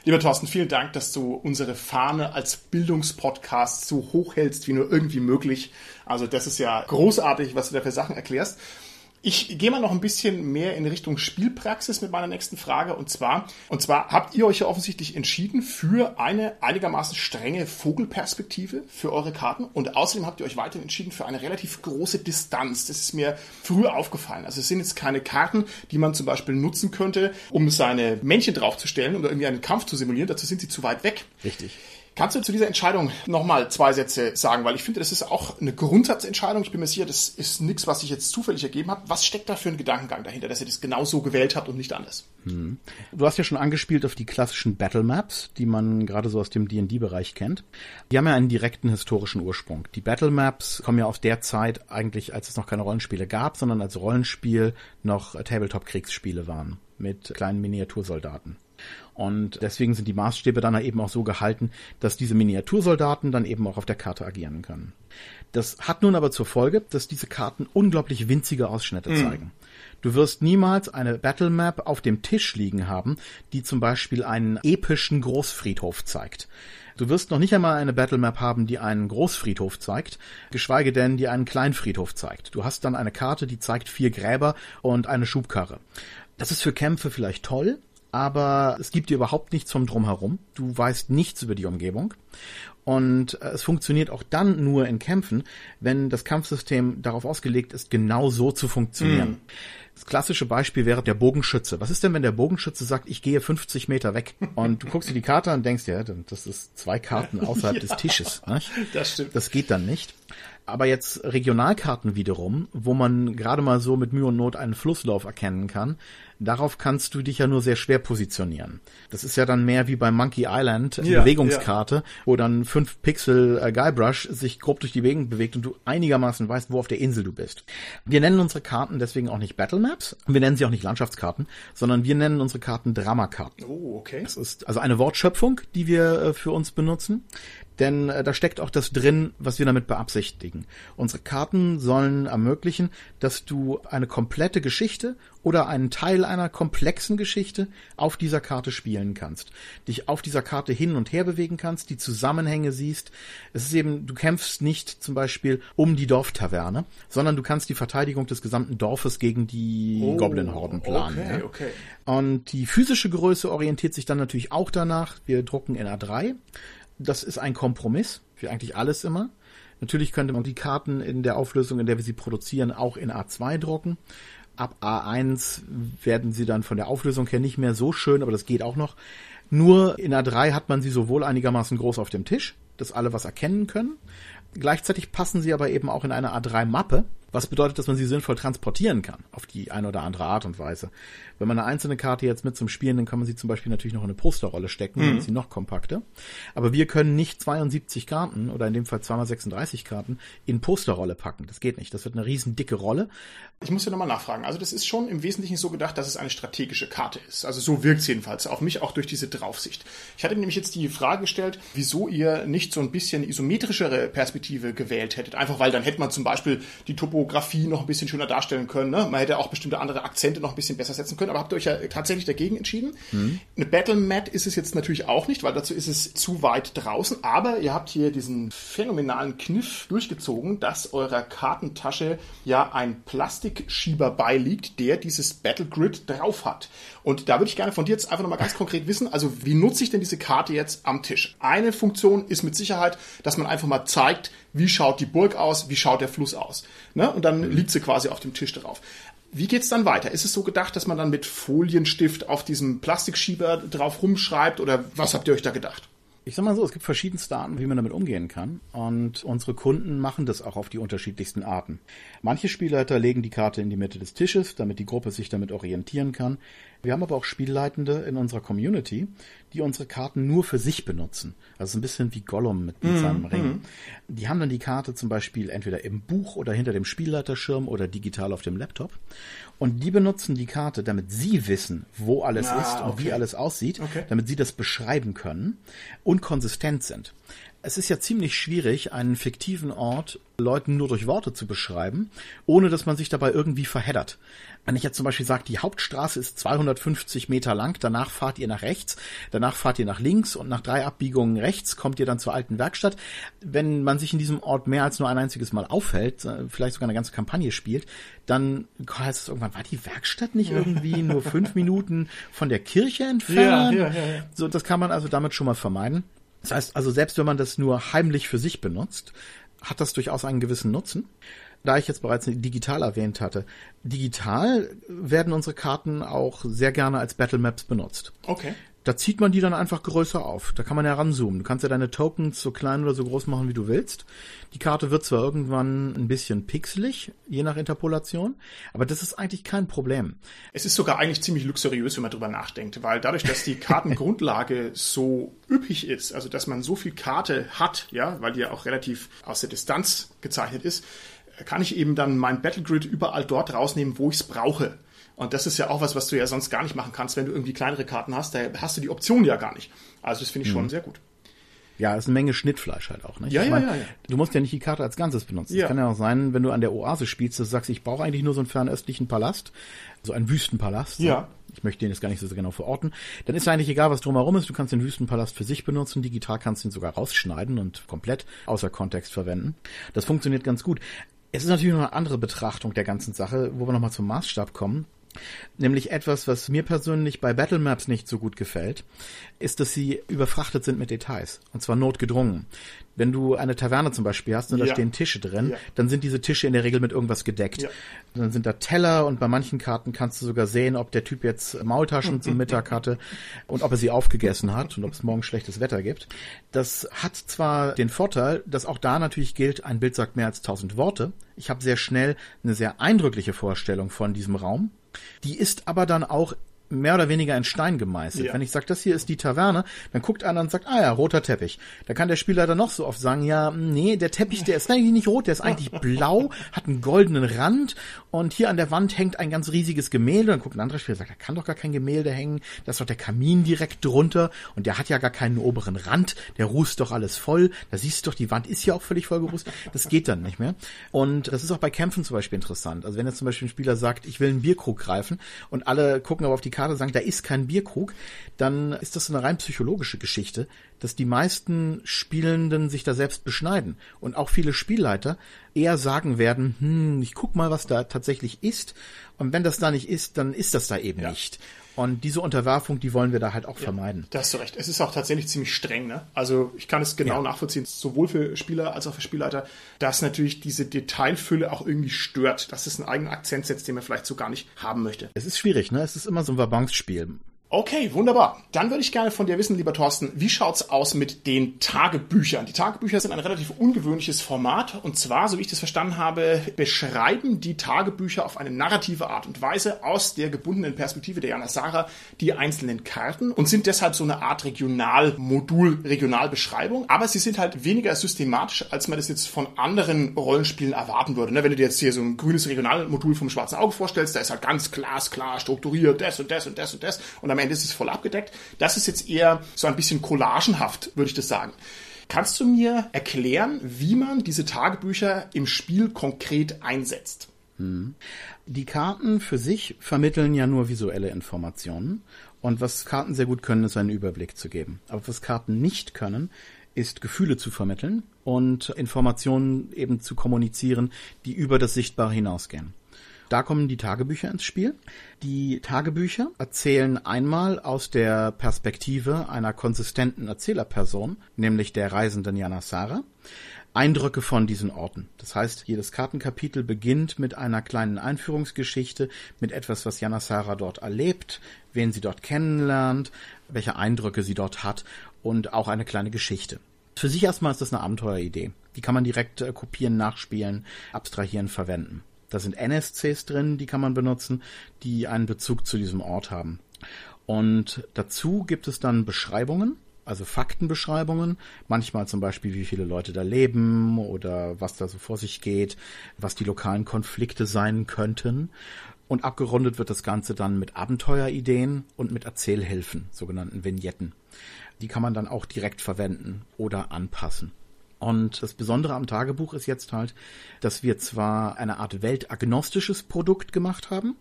Lieber Thorsten, vielen Dank, dass du unsere Fahne als Bildungspodcast so hoch hältst wie nur irgendwie möglich. Also das ist ja großartig, was du da für Sachen erklärst. Ich gehe mal noch ein bisschen mehr in Richtung Spielpraxis mit meiner nächsten Frage und zwar, und zwar habt ihr euch ja offensichtlich entschieden für eine einigermaßen strenge Vogelperspektive für eure Karten und außerdem habt ihr euch weiterhin entschieden für eine relativ große Distanz. Das ist mir früher aufgefallen. Also es sind jetzt keine Karten, die man zum Beispiel nutzen könnte, um seine Männchen draufzustellen oder irgendwie einen Kampf zu simulieren. Dazu sind sie zu weit weg. Richtig. Kannst du zu dieser Entscheidung nochmal zwei Sätze sagen? Weil ich finde, das ist auch eine Grundsatzentscheidung. Ich bin mir sicher, das ist nichts, was sich jetzt zufällig ergeben hat. Was steckt da für ein Gedankengang dahinter, dass ihr das genau so gewählt habt und nicht anders? Hm. Du hast ja schon angespielt auf die klassischen Battle Maps, die man gerade so aus dem D&D-Bereich kennt. Die haben ja einen direkten historischen Ursprung. Die Battle Maps kommen ja aus der Zeit eigentlich, als es noch keine Rollenspiele gab, sondern als Rollenspiel noch Tabletop-Kriegsspiele waren mit kleinen Miniatursoldaten. Und deswegen sind die Maßstäbe dann eben auch so gehalten, dass diese Miniatursoldaten dann eben auch auf der Karte agieren können. Das hat nun aber zur Folge, dass diese Karten unglaublich winzige Ausschnitte mhm. zeigen. Du wirst niemals eine Battle Map auf dem Tisch liegen haben, die zum Beispiel einen epischen Großfriedhof zeigt. Du wirst noch nicht einmal eine Battle Map haben, die einen Großfriedhof zeigt, geschweige denn, die einen Kleinfriedhof zeigt. Du hast dann eine Karte, die zeigt vier Gräber und eine Schubkarre. Das ist für Kämpfe vielleicht toll, aber es gibt dir überhaupt nichts vom Drumherum. Du weißt nichts über die Umgebung. Und äh, es funktioniert auch dann nur in Kämpfen, wenn das Kampfsystem darauf ausgelegt ist, genau so zu funktionieren. Mm. Das klassische Beispiel wäre der Bogenschütze. Was ist denn, wenn der Bogenschütze sagt, ich gehe 50 Meter weg? Und du guckst dir die Karte an und denkst, ja, das ist zwei Karten [LAUGHS] außerhalb ja, des Tisches. Ne? Das stimmt. Das geht dann nicht. Aber jetzt Regionalkarten wiederum, wo man gerade mal so mit Mühe und Not einen Flusslauf erkennen kann, darauf kannst du dich ja nur sehr schwer positionieren. Das ist ja dann mehr wie bei Monkey Island, ja, Bewegungskarte, ja. wo dann fünf Pixel äh, Guybrush sich grob durch die Gegend bewegt und du einigermaßen weißt, wo auf der Insel du bist. Wir nennen unsere Karten deswegen auch nicht Battle Maps, wir nennen sie auch nicht Landschaftskarten, sondern wir nennen unsere Karten Dramakarten. Oh, okay. Das ist also eine Wortschöpfung, die wir äh, für uns benutzen denn äh, da steckt auch das drin, was wir damit beabsichtigen. Unsere Karten sollen ermöglichen, dass du eine komplette Geschichte oder einen Teil einer komplexen Geschichte auf dieser Karte spielen kannst. Dich auf dieser Karte hin und her bewegen kannst, die Zusammenhänge siehst. Es ist eben, du kämpfst nicht zum Beispiel um die Dorftaverne, sondern du kannst die Verteidigung des gesamten Dorfes gegen die oh, Goblin-Horden planen. Okay, ja? okay. Und die physische Größe orientiert sich dann natürlich auch danach. Wir drucken in A3 das ist ein Kompromiss, wie eigentlich alles immer. Natürlich könnte man die Karten in der Auflösung, in der wir sie produzieren, auch in A2 drucken. Ab A1 werden sie dann von der Auflösung her nicht mehr so schön, aber das geht auch noch. Nur in A3 hat man sie sowohl einigermaßen groß auf dem Tisch, dass alle was erkennen können. Gleichzeitig passen sie aber eben auch in eine A3-Mappe, was bedeutet, dass man sie sinnvoll transportieren kann, auf die eine oder andere Art und Weise. Wenn man eine einzelne Karte jetzt mit zum Spielen, dann kann man sie zum Beispiel natürlich noch in eine Posterrolle stecken, mhm. dann ist sie noch kompakter. Aber wir können nicht 72 Karten oder in dem Fall 2x36 Karten in Posterrolle packen. Das geht nicht. Das wird eine riesen dicke Rolle. Ich muss ja nochmal nachfragen. Also das ist schon im Wesentlichen so gedacht, dass es eine strategische Karte ist. Also so wirkt es jedenfalls auf mich auch durch diese Draufsicht. Ich hatte nämlich jetzt die Frage gestellt, wieso ihr nicht so ein bisschen isometrischere Perspektive gewählt hättet. Einfach weil dann hätte man zum Beispiel die Topo Topografie noch ein bisschen schöner darstellen können. Ne? Man hätte auch bestimmte andere Akzente noch ein bisschen besser setzen können, aber habt ihr euch ja tatsächlich dagegen entschieden. Mhm. Eine Battle Mat ist es jetzt natürlich auch nicht, weil dazu ist es zu weit draußen, aber ihr habt hier diesen phänomenalen Kniff durchgezogen, dass eurer Kartentasche ja ein Plastikschieber beiliegt, der dieses Battle Grid drauf hat. Und da würde ich gerne von dir jetzt einfach nochmal ganz konkret wissen, also wie nutze ich denn diese Karte jetzt am Tisch? Eine Funktion ist mit Sicherheit, dass man einfach mal zeigt, wie schaut die Burg aus, wie schaut der Fluss aus. Ne? Und dann mhm. liegt sie quasi auf dem Tisch drauf. Wie geht's dann weiter? Ist es so gedacht, dass man dann mit Folienstift auf diesem Plastikschieber drauf rumschreibt oder was habt ihr euch da gedacht? Ich sag mal so, es gibt verschiedenste Arten, wie man damit umgehen kann. Und unsere Kunden machen das auch auf die unterschiedlichsten Arten. Manche Spielleiter legen die Karte in die Mitte des Tisches, damit die Gruppe sich damit orientieren kann. Wir haben aber auch Spielleitende in unserer Community, die unsere Karten nur für sich benutzen. Also ein bisschen wie Gollum mit, mit mm, seinem Ring. Mm. Die haben dann die Karte zum Beispiel entweder im Buch oder hinter dem Spielleiterschirm oder digital auf dem Laptop. Und die benutzen die Karte, damit sie wissen, wo alles ah, ist und okay. wie alles aussieht, okay. damit sie das beschreiben können und konsistent sind. Es ist ja ziemlich schwierig, einen fiktiven Ort Leuten nur durch Worte zu beschreiben, ohne dass man sich dabei irgendwie verheddert. Wenn ich jetzt zum Beispiel sage, die Hauptstraße ist 250 Meter lang, danach fahrt ihr nach rechts, danach fahrt ihr nach links und nach drei Abbiegungen rechts kommt ihr dann zur alten Werkstatt. Wenn man sich in diesem Ort mehr als nur ein einziges Mal aufhält, äh, vielleicht sogar eine ganze Kampagne spielt, dann heißt es irgendwann, war die Werkstatt nicht irgendwie nur fünf Minuten von der Kirche entfernt? Ja, ja, ja, ja. So, das kann man also damit schon mal vermeiden. Das heißt also, selbst wenn man das nur heimlich für sich benutzt, hat das durchaus einen gewissen Nutzen. Da ich jetzt bereits digital erwähnt hatte, digital werden unsere Karten auch sehr gerne als Battle Maps benutzt. Okay da zieht man die dann einfach größer auf. Da kann man ja ranzoomen. Du kannst ja deine Tokens so klein oder so groß machen, wie du willst. Die Karte wird zwar irgendwann ein bisschen pixelig, je nach Interpolation, aber das ist eigentlich kein Problem. Es ist sogar eigentlich ziemlich luxuriös, wenn man drüber nachdenkt, weil dadurch, dass die Kartengrundlage [LAUGHS] so üppig ist, also dass man so viel Karte hat, ja, weil die ja auch relativ aus der Distanz gezeichnet ist, kann ich eben dann mein Battlegrid überall dort rausnehmen, wo ich es brauche. Und das ist ja auch was, was du ja sonst gar nicht machen kannst, wenn du irgendwie kleinere Karten hast. Da hast du die Option ja gar nicht. Also das finde ich schon mhm. sehr gut. Ja, ist eine Menge Schnittfleisch halt auch, ne? Ja, ja, mein, ja, ja. Du musst ja nicht die Karte als Ganzes benutzen. Es ja. kann ja auch sein, wenn du an der Oase spielst, dass du sagst, ich brauche eigentlich nur so einen fernöstlichen Palast, so einen Wüstenpalast. Ja. Ich möchte den jetzt gar nicht so genau verorten. Dann ist eigentlich egal, was drumherum ist. Du kannst den Wüstenpalast für sich benutzen. Digital kannst du ihn sogar rausschneiden und komplett außer Kontext verwenden. Das funktioniert ganz gut. Es ist natürlich noch eine andere Betrachtung der ganzen Sache, wo wir nochmal zum Maßstab kommen. Nämlich etwas, was mir persönlich bei Battle Maps nicht so gut gefällt, ist, dass sie überfrachtet sind mit Details. Und zwar notgedrungen. Wenn du eine Taverne zum Beispiel hast und ja. da stehen Tische drin, ja. dann sind diese Tische in der Regel mit irgendwas gedeckt. Ja. Dann sind da Teller und bei manchen Karten kannst du sogar sehen, ob der Typ jetzt Maultaschen zum Mittag hatte und ob er sie aufgegessen hat und ob es morgen schlechtes Wetter gibt. Das hat zwar den Vorteil, dass auch da natürlich gilt, ein Bild sagt mehr als tausend Worte. Ich habe sehr schnell eine sehr eindrückliche Vorstellung von diesem Raum die ist aber dann auch mehr oder weniger in Stein gemeißelt. Ja. Wenn ich sage, das hier ist die Taverne, dann guckt einer und sagt, ah ja, roter Teppich. Da kann der Spieler dann noch so oft sagen, ja, nee, der Teppich, der ist eigentlich nicht rot, der ist eigentlich blau, hat einen goldenen Rand und hier an der Wand hängt ein ganz riesiges Gemälde. Dann guckt ein anderer Spieler und sagt, da kann doch gar kein Gemälde hängen, da ist doch der Kamin direkt drunter und der hat ja gar keinen oberen Rand, der rußt doch alles voll. Da siehst du doch, die Wand ist ja auch völlig voll gerußt. Das geht dann nicht mehr. Und das ist auch bei Kämpfen zum Beispiel interessant. Also wenn jetzt zum Beispiel ein Spieler sagt, ich will einen Bierkrug greifen und alle gucken aber auf die Karte Karte sagen, da ist kein Bierkrug, dann ist das eine rein psychologische Geschichte, dass die meisten Spielenden sich da selbst beschneiden und auch viele Spielleiter eher sagen werden, hm, ich guck mal, was da tatsächlich ist und wenn das da nicht ist, dann ist das da eben ja. nicht. Und diese Unterwerfung, die wollen wir da halt auch ja, vermeiden. Da hast du recht. Es ist auch tatsächlich ziemlich streng. Ne? Also ich kann es genau ja. nachvollziehen, sowohl für Spieler als auch für Spielleiter, dass natürlich diese Detailfülle auch irgendwie stört, dass es einen eigenen Akzent setzt, den man vielleicht so gar nicht haben möchte. Es ist schwierig, ne? Es ist immer so ein Balance-Spiel. Okay, wunderbar. Dann würde ich gerne von dir wissen, lieber Thorsten, wie schaut's aus mit den Tagebüchern? Die Tagebücher sind ein relativ ungewöhnliches Format und zwar, so wie ich das verstanden habe, beschreiben die Tagebücher auf eine narrative Art und Weise aus der gebundenen Perspektive der Jana Sarah die einzelnen Karten und sind deshalb so eine Art Regionalmodul, Regionalbeschreibung, aber sie sind halt weniger systematisch, als man das jetzt von anderen Rollenspielen erwarten würde. Ne? Wenn du dir jetzt hier so ein grünes Regionalmodul vom Schwarzen Auge vorstellst, da ist halt ganz glasklar strukturiert, das und das und das und das und am Ende ist es voll abgedeckt. Das ist jetzt eher so ein bisschen collagenhaft, würde ich das sagen. Kannst du mir erklären, wie man diese Tagebücher im Spiel konkret einsetzt? Hm. Die Karten für sich vermitteln ja nur visuelle Informationen. Und was Karten sehr gut können, ist einen Überblick zu geben. Aber was Karten nicht können, ist Gefühle zu vermitteln und Informationen eben zu kommunizieren, die über das Sichtbare hinausgehen. Da kommen die Tagebücher ins Spiel. Die Tagebücher erzählen einmal aus der Perspektive einer konsistenten Erzählerperson, nämlich der reisenden Janasara, Eindrücke von diesen Orten. Das heißt, jedes Kartenkapitel beginnt mit einer kleinen Einführungsgeschichte, mit etwas, was Janasara dort erlebt, wen sie dort kennenlernt, welche Eindrücke sie dort hat und auch eine kleine Geschichte. Für sich erstmal ist das eine Abenteueridee. Die kann man direkt äh, kopieren, nachspielen, abstrahieren, verwenden. Da sind NSCs drin, die kann man benutzen, die einen Bezug zu diesem Ort haben. Und dazu gibt es dann Beschreibungen, also Faktenbeschreibungen, manchmal zum Beispiel, wie viele Leute da leben oder was da so vor sich geht, was die lokalen Konflikte sein könnten. Und abgerundet wird das Ganze dann mit Abenteuerideen und mit Erzählhilfen, sogenannten Vignetten. Die kann man dann auch direkt verwenden oder anpassen. Und das Besondere am Tagebuch ist jetzt halt, dass wir zwar eine Art weltagnostisches Produkt gemacht haben,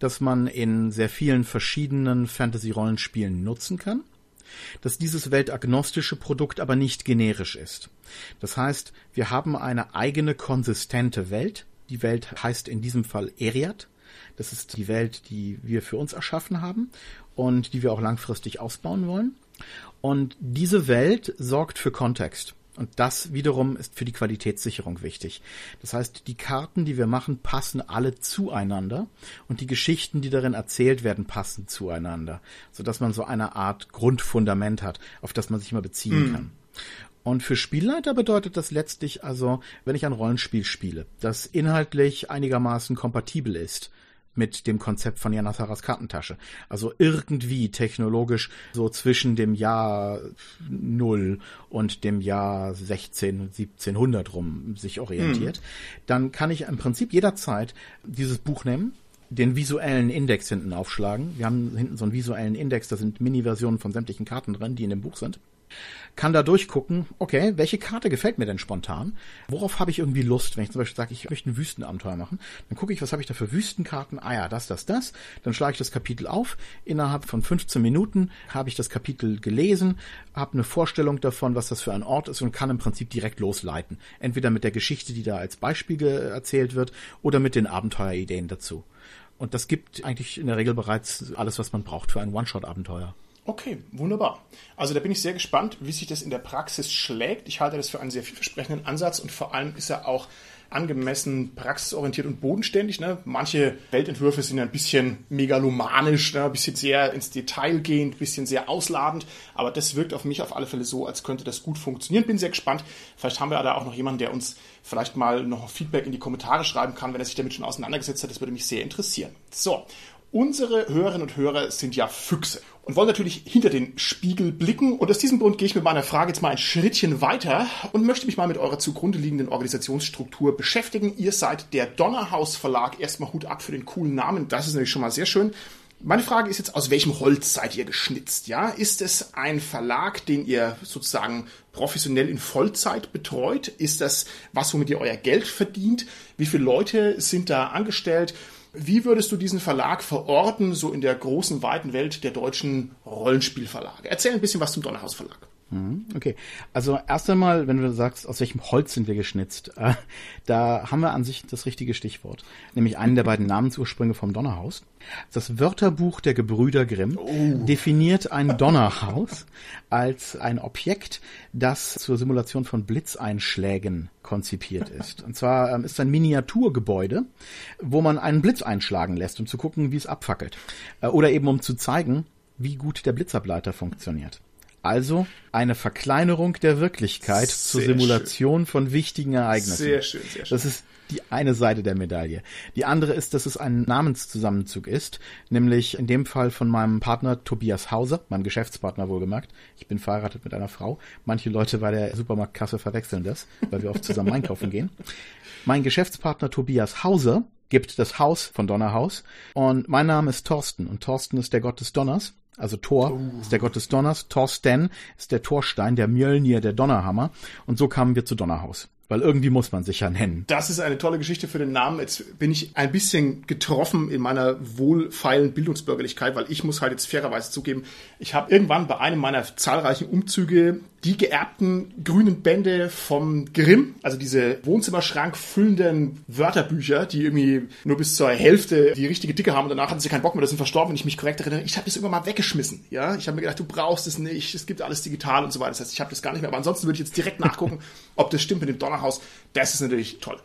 das man in sehr vielen verschiedenen Fantasy-Rollenspielen nutzen kann, dass dieses weltagnostische Produkt aber nicht generisch ist. Das heißt, wir haben eine eigene konsistente Welt. Die Welt heißt in diesem Fall Eriat. Das ist die Welt, die wir für uns erschaffen haben und die wir auch langfristig ausbauen wollen. Und diese Welt sorgt für Kontext. Und das wiederum ist für die Qualitätssicherung wichtig. Das heißt, die Karten, die wir machen, passen alle zueinander und die Geschichten, die darin erzählt werden, passen zueinander, sodass man so eine Art Grundfundament hat, auf das man sich immer beziehen mm. kann. Und für Spielleiter bedeutet das letztlich also, wenn ich ein Rollenspiel spiele, das inhaltlich einigermaßen kompatibel ist mit dem Konzept von Janasaras Kartentasche. Also irgendwie technologisch so zwischen dem Jahr 0 und dem Jahr 16, 1700 rum sich orientiert. Mhm. Dann kann ich im Prinzip jederzeit dieses Buch nehmen den visuellen Index hinten aufschlagen. Wir haben hinten so einen visuellen Index, da sind Mini-Versionen von sämtlichen Karten drin, die in dem Buch sind kann da durchgucken, okay, welche Karte gefällt mir denn spontan? Worauf habe ich irgendwie Lust? Wenn ich zum Beispiel sage, ich möchte ein Wüstenabenteuer machen, dann gucke ich, was habe ich da für Wüstenkarten? Ah ja, das, das, das. Dann schlage ich das Kapitel auf. Innerhalb von 15 Minuten habe ich das Kapitel gelesen, habe eine Vorstellung davon, was das für ein Ort ist und kann im Prinzip direkt losleiten. Entweder mit der Geschichte, die da als Beispiel erzählt wird, oder mit den Abenteuerideen dazu. Und das gibt eigentlich in der Regel bereits alles, was man braucht für ein One-Shot-Abenteuer. Okay, wunderbar. Also da bin ich sehr gespannt, wie sich das in der Praxis schlägt. Ich halte das für einen sehr vielversprechenden Ansatz und vor allem ist er auch angemessen praxisorientiert und bodenständig. Ne? Manche Weltentwürfe sind ein bisschen megalomanisch, ne? ein bisschen sehr ins Detail gehend, ein bisschen sehr ausladend, aber das wirkt auf mich auf alle Fälle so, als könnte das gut funktionieren. Bin sehr gespannt. Vielleicht haben wir da auch noch jemanden, der uns vielleicht mal noch Feedback in die Kommentare schreiben kann, wenn er sich damit schon auseinandergesetzt hat. Das würde mich sehr interessieren. So, Unsere Hörerinnen und Hörer sind ja Füchse und wollen natürlich hinter den Spiegel blicken. Und aus diesem Grund gehe ich mit meiner Frage jetzt mal ein Schrittchen weiter und möchte mich mal mit eurer zugrunde liegenden Organisationsstruktur beschäftigen. Ihr seid der Donnerhaus Verlag. Erstmal Hut ab für den coolen Namen. Das ist natürlich schon mal sehr schön. Meine Frage ist jetzt, aus welchem Holz seid ihr geschnitzt? Ja, ist es ein Verlag, den ihr sozusagen professionell in Vollzeit betreut? Ist das was, womit ihr euer Geld verdient? Wie viele Leute sind da angestellt? Wie würdest du diesen Verlag verorten, so in der großen, weiten Welt der deutschen Rollenspielverlage? Erzähl ein bisschen was zum Donnerhaus Verlag. Mhm, okay, also erst einmal, wenn du sagst, aus welchem Holz sind wir geschnitzt, [LAUGHS] äh, da haben wir an sich das richtige Stichwort, nämlich einen der beiden Namensursprünge vom Donnerhaus. Das Wörterbuch der Gebrüder Grimm oh. definiert ein [LAUGHS] Donnerhaus als ein Objekt, das zur Simulation von Blitzeinschlägen konzipiert ist. Und zwar ähm, ist ein Miniaturgebäude, wo man einen Blitz einschlagen lässt, um zu gucken, wie es abfackelt. Äh, oder eben um zu zeigen, wie gut der Blitzableiter funktioniert. Also eine Verkleinerung der Wirklichkeit sehr zur Simulation schön. von wichtigen Ereignissen. Sehr schön, sehr schön. Das ist die eine Seite der Medaille. Die andere ist, dass es ein Namenszusammenzug ist, nämlich in dem Fall von meinem Partner Tobias Hauser, meinem Geschäftspartner wohlgemerkt. Ich bin verheiratet mit einer Frau. Manche Leute bei der Supermarktkasse verwechseln das, weil wir oft zusammen einkaufen gehen. Mein Geschäftspartner Tobias Hauser gibt das Haus von Donnerhaus und mein Name ist Thorsten und Thorsten ist der Gott des Donners also Thor oh. ist der Gott des Donners, Thorsten ist der Torstein, der Mjölnir, der Donnerhammer. Und so kamen wir zu Donnerhaus. Weil irgendwie muss man sich ja nennen. Das ist eine tolle Geschichte für den Namen. Jetzt bin ich ein bisschen getroffen in meiner wohlfeilen Bildungsbürgerlichkeit, weil ich muss halt jetzt fairerweise zugeben, ich habe irgendwann bei einem meiner zahlreichen Umzüge die geerbten grünen Bände vom Grimm, also diese Wohnzimmerschrank füllenden Wörterbücher, die irgendwie nur bis zur Hälfte die richtige Dicke haben und danach hatten sie keinen Bock mehr, das sind verstorben, wenn ich mich korrekt erinnere. Ich habe das irgendwann mal weggeschmissen. Ja, ich habe mir gedacht, du brauchst es nicht, es gibt alles digital und so weiter. Das heißt, ich habe das gar nicht mehr. Aber ansonsten würde ich jetzt direkt nachgucken, [LAUGHS] ob das stimmt mit dem Donnerhaus. Das ist natürlich toll.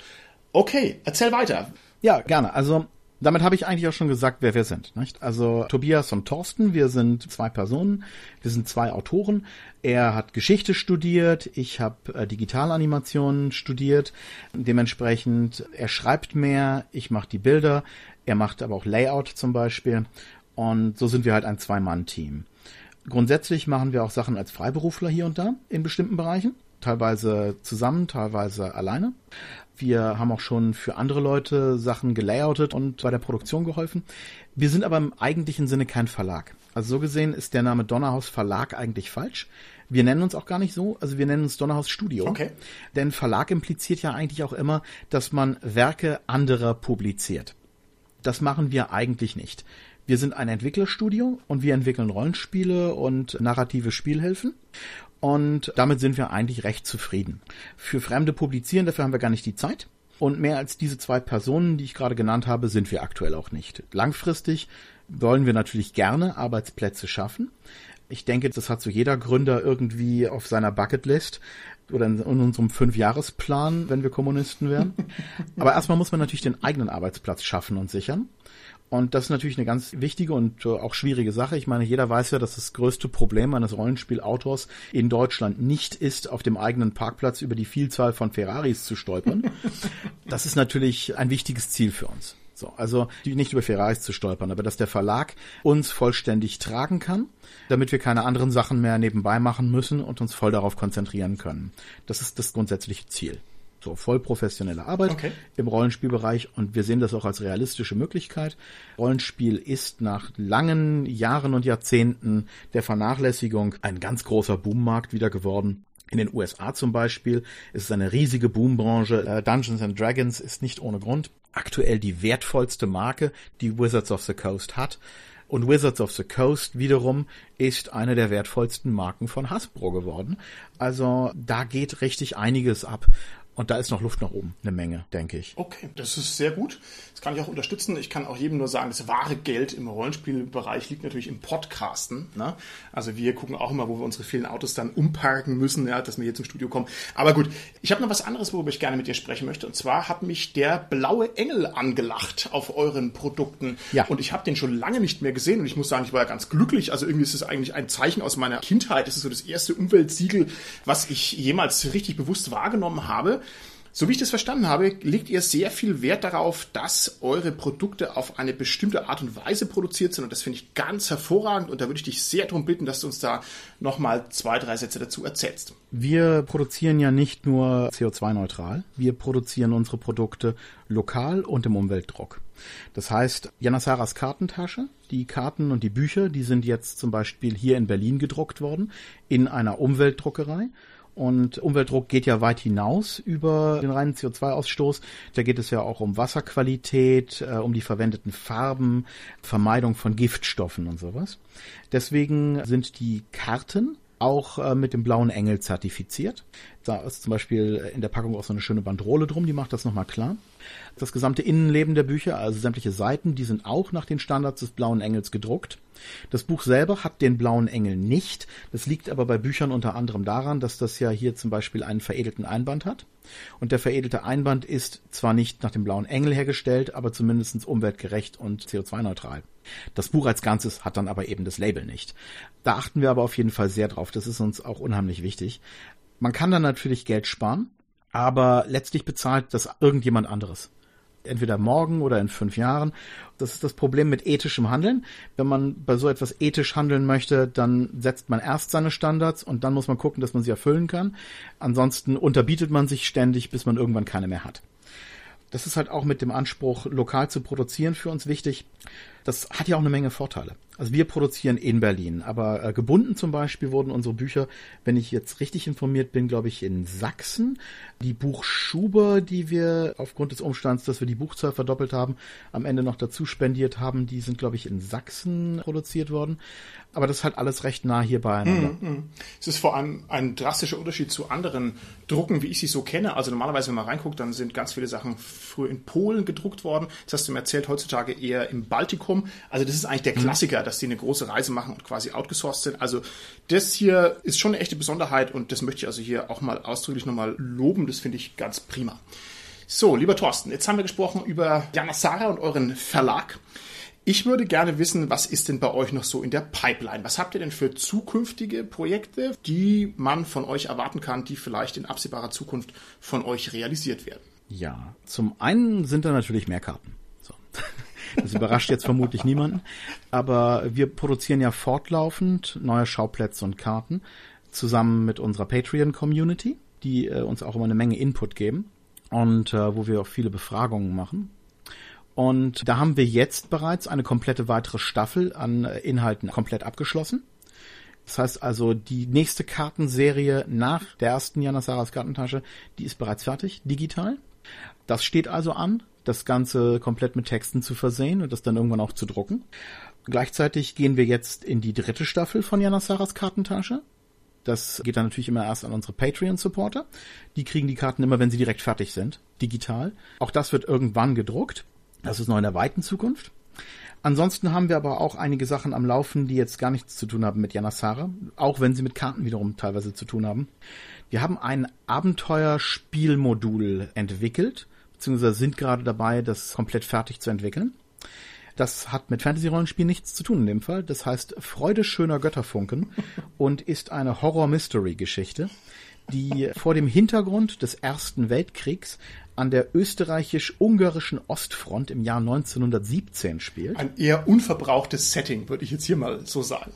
Okay, erzähl weiter. Ja, gerne. Also damit habe ich eigentlich auch schon gesagt, wer wir sind. Nicht? Also Tobias und Thorsten, wir sind zwei Personen, wir sind zwei Autoren. Er hat Geschichte studiert, ich habe äh, Digitalanimationen studiert. Dementsprechend, er schreibt mehr, ich mache die Bilder, er macht aber auch Layout zum Beispiel. Und so sind wir halt ein Zwei-Mann-Team. Grundsätzlich machen wir auch Sachen als Freiberufler hier und da in bestimmten Bereichen teilweise zusammen, teilweise alleine. Wir haben auch schon für andere Leute Sachen gelayoutet und bei der Produktion geholfen. Wir sind aber im eigentlichen Sinne kein Verlag. Also so gesehen ist der Name Donnerhaus Verlag eigentlich falsch. Wir nennen uns auch gar nicht so, also wir nennen uns Donnerhaus Studio. Okay. Denn Verlag impliziert ja eigentlich auch immer, dass man Werke anderer publiziert. Das machen wir eigentlich nicht. Wir sind ein Entwicklerstudio und wir entwickeln Rollenspiele und narrative Spielhilfen. Und damit sind wir eigentlich recht zufrieden. Für Fremde publizieren, dafür haben wir gar nicht die Zeit. Und mehr als diese zwei Personen, die ich gerade genannt habe, sind wir aktuell auch nicht. Langfristig wollen wir natürlich gerne Arbeitsplätze schaffen. Ich denke, das hat so jeder Gründer irgendwie auf seiner Bucketlist oder in, unserem Fünfjahresplan, wenn wir Kommunisten wären. [LAUGHS] Aber erstmal muss man natürlich den eigenen Arbeitsplatz schaffen und sichern. Und das ist natürlich eine ganz wichtige und äh, auch schwierige Sache. Ich meine, jeder weiß ja, dass das größte Problem eines Rollenspielautors in Deutschland nicht ist, auf dem eigenen Parkplatz über die Vielzahl von Ferraris zu stolpern. [LAUGHS] das ist natürlich ein wichtiges Ziel für uns. So, also nicht über Ferraris zu stolpern, aber dass der Verlag uns vollständig tragen kann, damit wir keine anderen Sachen mehr nebenbei machen müssen und uns voll darauf konzentrieren können. Das ist das grundsätzliche Ziel. So voll professionelle Arbeit Okay. im Rollenspielbereich und wir sehen das auch als realistische Möglichkeit. Rollenspiel ist nach langen Jahren und Jahrzehnten der Vernachlässigung ein ganz großer Boommarkt wieder geworden. In den USA zum Beispiel ist es eine riesige Boombranche. Äh, Dungeons and Dragons ist nicht ohne Grund aktuell die wertvollste Marke, die Wizards of the Coast hat. Und Wizards of the Coast wiederum ist eine der wertvollsten Marken von Hasbro geworden. Also da geht richtig einiges ab. Und da ist noch Luft nach oben, eine Menge, denke ich. Okay, das ist sehr gut. Das kann ich auch unterstützen. Ich kann auch jedem nur sagen, das wahre Geld im Rollenspielbereich liegt natürlich im Podcasten. Ne? Also wir gucken auch immer, wo wir unsere vielen Autos dann umparken müssen, ja, dass wir hier zum Studio kommen. Aber gut, ich habe noch was anderes, worüber ich gerne mit dir sprechen möchte. Und zwar hat mich der blaue Engel angelacht auf euren Produkten. Ja. Und ich habe den schon lange nicht mehr gesehen. Und ich muss sagen, ich war ja ganz glücklich. Also irgendwie ist es eigentlich ein Zeichen aus meiner Kindheit. Das ist so das erste Umweltsiegel, was ich jemals richtig bewusst wahrgenommen habe. So wie ich das verstanden habe, legt ihr sehr viel Wert darauf, dass eure Produkte auf eine bestimmte Art und Weise produziert sind. Und das finde ich ganz hervorragend. Und da würde ich dich sehr darum bitten, dass du uns da nochmal zwei, drei Sätze dazu erzählst. Wir produzieren ja nicht nur CO2-neutral, wir produzieren unsere Produkte lokal und im Umweltdruck. Das heißt, Janasaras Kartentasche, die Karten und die Bücher, die sind jetzt zum Beispiel hier in Berlin gedruckt worden, in einer Umweltdruckerei. Und Umweltdruck geht ja weit hinaus über den reinen CO2-Ausstoß. Da geht es ja auch um Wasserqualität, äh, um die verwendeten Farben, Vermeidung von Giftstoffen und sowas. Deswegen sind die Karten auch äh, mit dem blauen Engel zertifiziert. Da ist zum Beispiel in der Packung auch so eine schöne Bandrole drum, die macht das nochmal klar. Das gesamte Innenleben der Bücher, also sämtliche Seiten, die sind auch nach den Standards des blauen Engels gedruckt. Das Buch selber hat den blauen Engel nicht. Das liegt aber bei Büchern unter anderem daran, dass das ja hier zum Beispiel einen veredelten Einband hat. Und der veredelte Einband ist zwar nicht nach dem blauen Engel hergestellt, aber zumindest umweltgerecht und CO2-neutral. Das Buch als Ganzes hat dann aber eben das Label nicht. Da achten wir aber auf jeden Fall sehr drauf. Das ist uns auch unheimlich wichtig. Man kann dann natürlich Geld sparen, aber letztlich bezahlt das irgendjemand anderes. Entweder morgen oder in fünf Jahren. Das ist das Problem mit ethischem Handeln. Wenn man bei so etwas ethisch handeln möchte, dann setzt man erst seine Standards und dann muss man gucken, dass man sie erfüllen kann. Ansonsten unterbietet man sich ständig, bis man irgendwann keine mehr hat. Das ist halt auch mit dem Anspruch, lokal zu produzieren, für uns wichtig. Das hat ja auch eine Menge Vorteile. Also wir produzieren in Berlin, aber äh, gebunden zum Beispiel wurden unsere Bücher, wenn ich jetzt richtig informiert bin, glaube ich, in Sachsen. Die Buchschuber, die wir aufgrund des Umstands, dass wir die Buchzahl verdoppelt haben, am Ende noch dazu spendiert haben, die sind, glaube ich, in Sachsen produziert worden. Aber das ist halt alles recht nah hier beieinander. Es ist vor allem ein drastischer Unterschied zu anderen Drucken, wie ich sie so kenne. Also normalerweise, wenn man reinguckt, dann sind ganz viele Sachen früher in Polen gedruckt worden. Das hast du mir erzählt, heutzutage eher im Baltikum. Also das ist eigentlich der Klassiker, dass die eine große Reise machen und quasi outgesourced sind. Also das hier ist schon eine echte Besonderheit und das möchte ich also hier auch mal ausdrücklich nochmal loben. Das finde ich ganz prima. So, lieber Thorsten, jetzt haben wir gesprochen über Janasara und euren Verlag. Ich würde gerne wissen, was ist denn bei euch noch so in der Pipeline? Was habt ihr denn für zukünftige Projekte, die man von euch erwarten kann, die vielleicht in absehbarer Zukunft von euch realisiert werden? Ja, zum einen sind da natürlich mehr Karten. So. Das überrascht jetzt vermutlich niemanden. Aber wir produzieren ja fortlaufend neue Schauplätze und Karten zusammen mit unserer Patreon-Community, die äh, uns auch immer eine Menge Input geben und äh, wo wir auch viele Befragungen machen. Und da haben wir jetzt bereits eine komplette weitere Staffel an äh, Inhalten komplett abgeschlossen. Das heißt also, die nächste Kartenserie nach der ersten Janasaras Kartentasche, die ist bereits fertig, digital. Das steht also an, das Ganze komplett mit Texten zu versehen und das dann irgendwann auch zu drucken. Gleichzeitig gehen wir jetzt in die dritte Staffel von Janasaras Kartentasche. Das geht dann natürlich immer erst an unsere Patreon-Supporter. Die kriegen die Karten immer, wenn sie direkt fertig sind, digital. Auch das wird irgendwann gedruckt. Das ist noch in der weiten Zukunft. Ansonsten haben wir aber auch einige Sachen am Laufen, die jetzt gar nichts zu tun haben mit Janasara, auch wenn sie mit Karten wiederum teilweise zu tun haben. Wir haben ein Abenteuerspielmodul entwickelt, beziehungsweise sind gerade dabei, das komplett fertig zu entwickeln. Das hat mit Fantasy-Rollenspiel nichts zu tun in dem Fall. Das heißt Freude schöner Götterfunken [LAUGHS] und ist eine Horror-Mystery-Geschichte, die vor dem Hintergrund des Ersten Weltkriegs an der österreichisch-ungarischen Ostfront im Jahr 1917 spielt. Ein eher unverbrauchtes Setting, würde ich jetzt hier mal so sagen.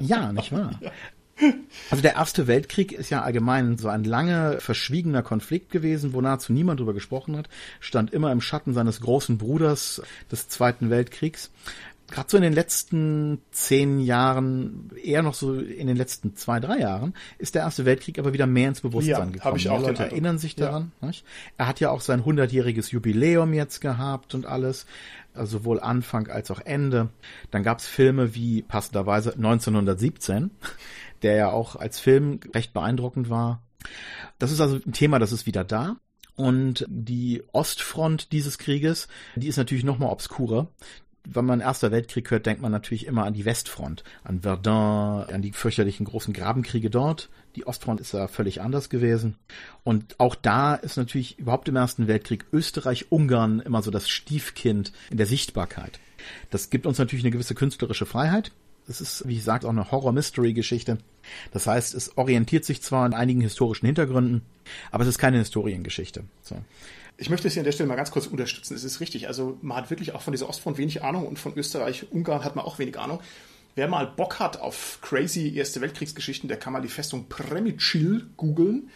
Ja, nicht wahr? [LAUGHS] Also der Erste Weltkrieg ist ja allgemein so ein lange verschwiegener Konflikt gewesen, wo nahezu niemand drüber gesprochen hat, stand immer im Schatten seines großen Bruders des Zweiten Weltkriegs. Gerade so in den letzten zehn Jahren, eher noch so in den letzten zwei, drei Jahren, ist der Erste Weltkrieg aber wieder mehr ins Bewusstsein Ja, gekommen. ich auch Leute erinnern sich daran. Nicht? Er hat ja auch sein hundertjähriges Jubiläum jetzt gehabt und alles, also sowohl Anfang als auch Ende. Dann gab's Filme wie passenderweise 1917, der ja auch als Film recht beeindruckend war. Das ist also ein Thema, das ist wieder da. Und die Ostfront dieses Krieges, die ist natürlich noch mal obskurer. Wenn man Erster Weltkrieg hört, denkt man natürlich immer an die Westfront, an Verdun, an die fürchterlichen großen Grabenkriege dort. Die Ostfront ist ja völlig anders gewesen. Und auch da ist natürlich überhaupt im Ersten Weltkrieg Österreich-Ungarn immer so das Stiefkind in der Sichtbarkeit. Das gibt uns natürlich eine gewisse künstlerische Freiheit. Es ist, wie ich sagte, auch eine Horror-Mystery-Geschichte. Das heißt, es orientiert sich zwar an einigen historischen Hintergründen, aber es ist keine Historiengeschichte. So. Ich möchte es hier an der Stelle mal ganz kurz unterstützen. Es ist richtig. Also man hat wirklich auch von dieser Ostfront wenig Ahnung und von Österreich, Ungarn hat man auch wenig Ahnung. Wer mal Bock hat auf crazy Erste Weltkriegsgeschichten, der kann mal die Festung Premicil googeln.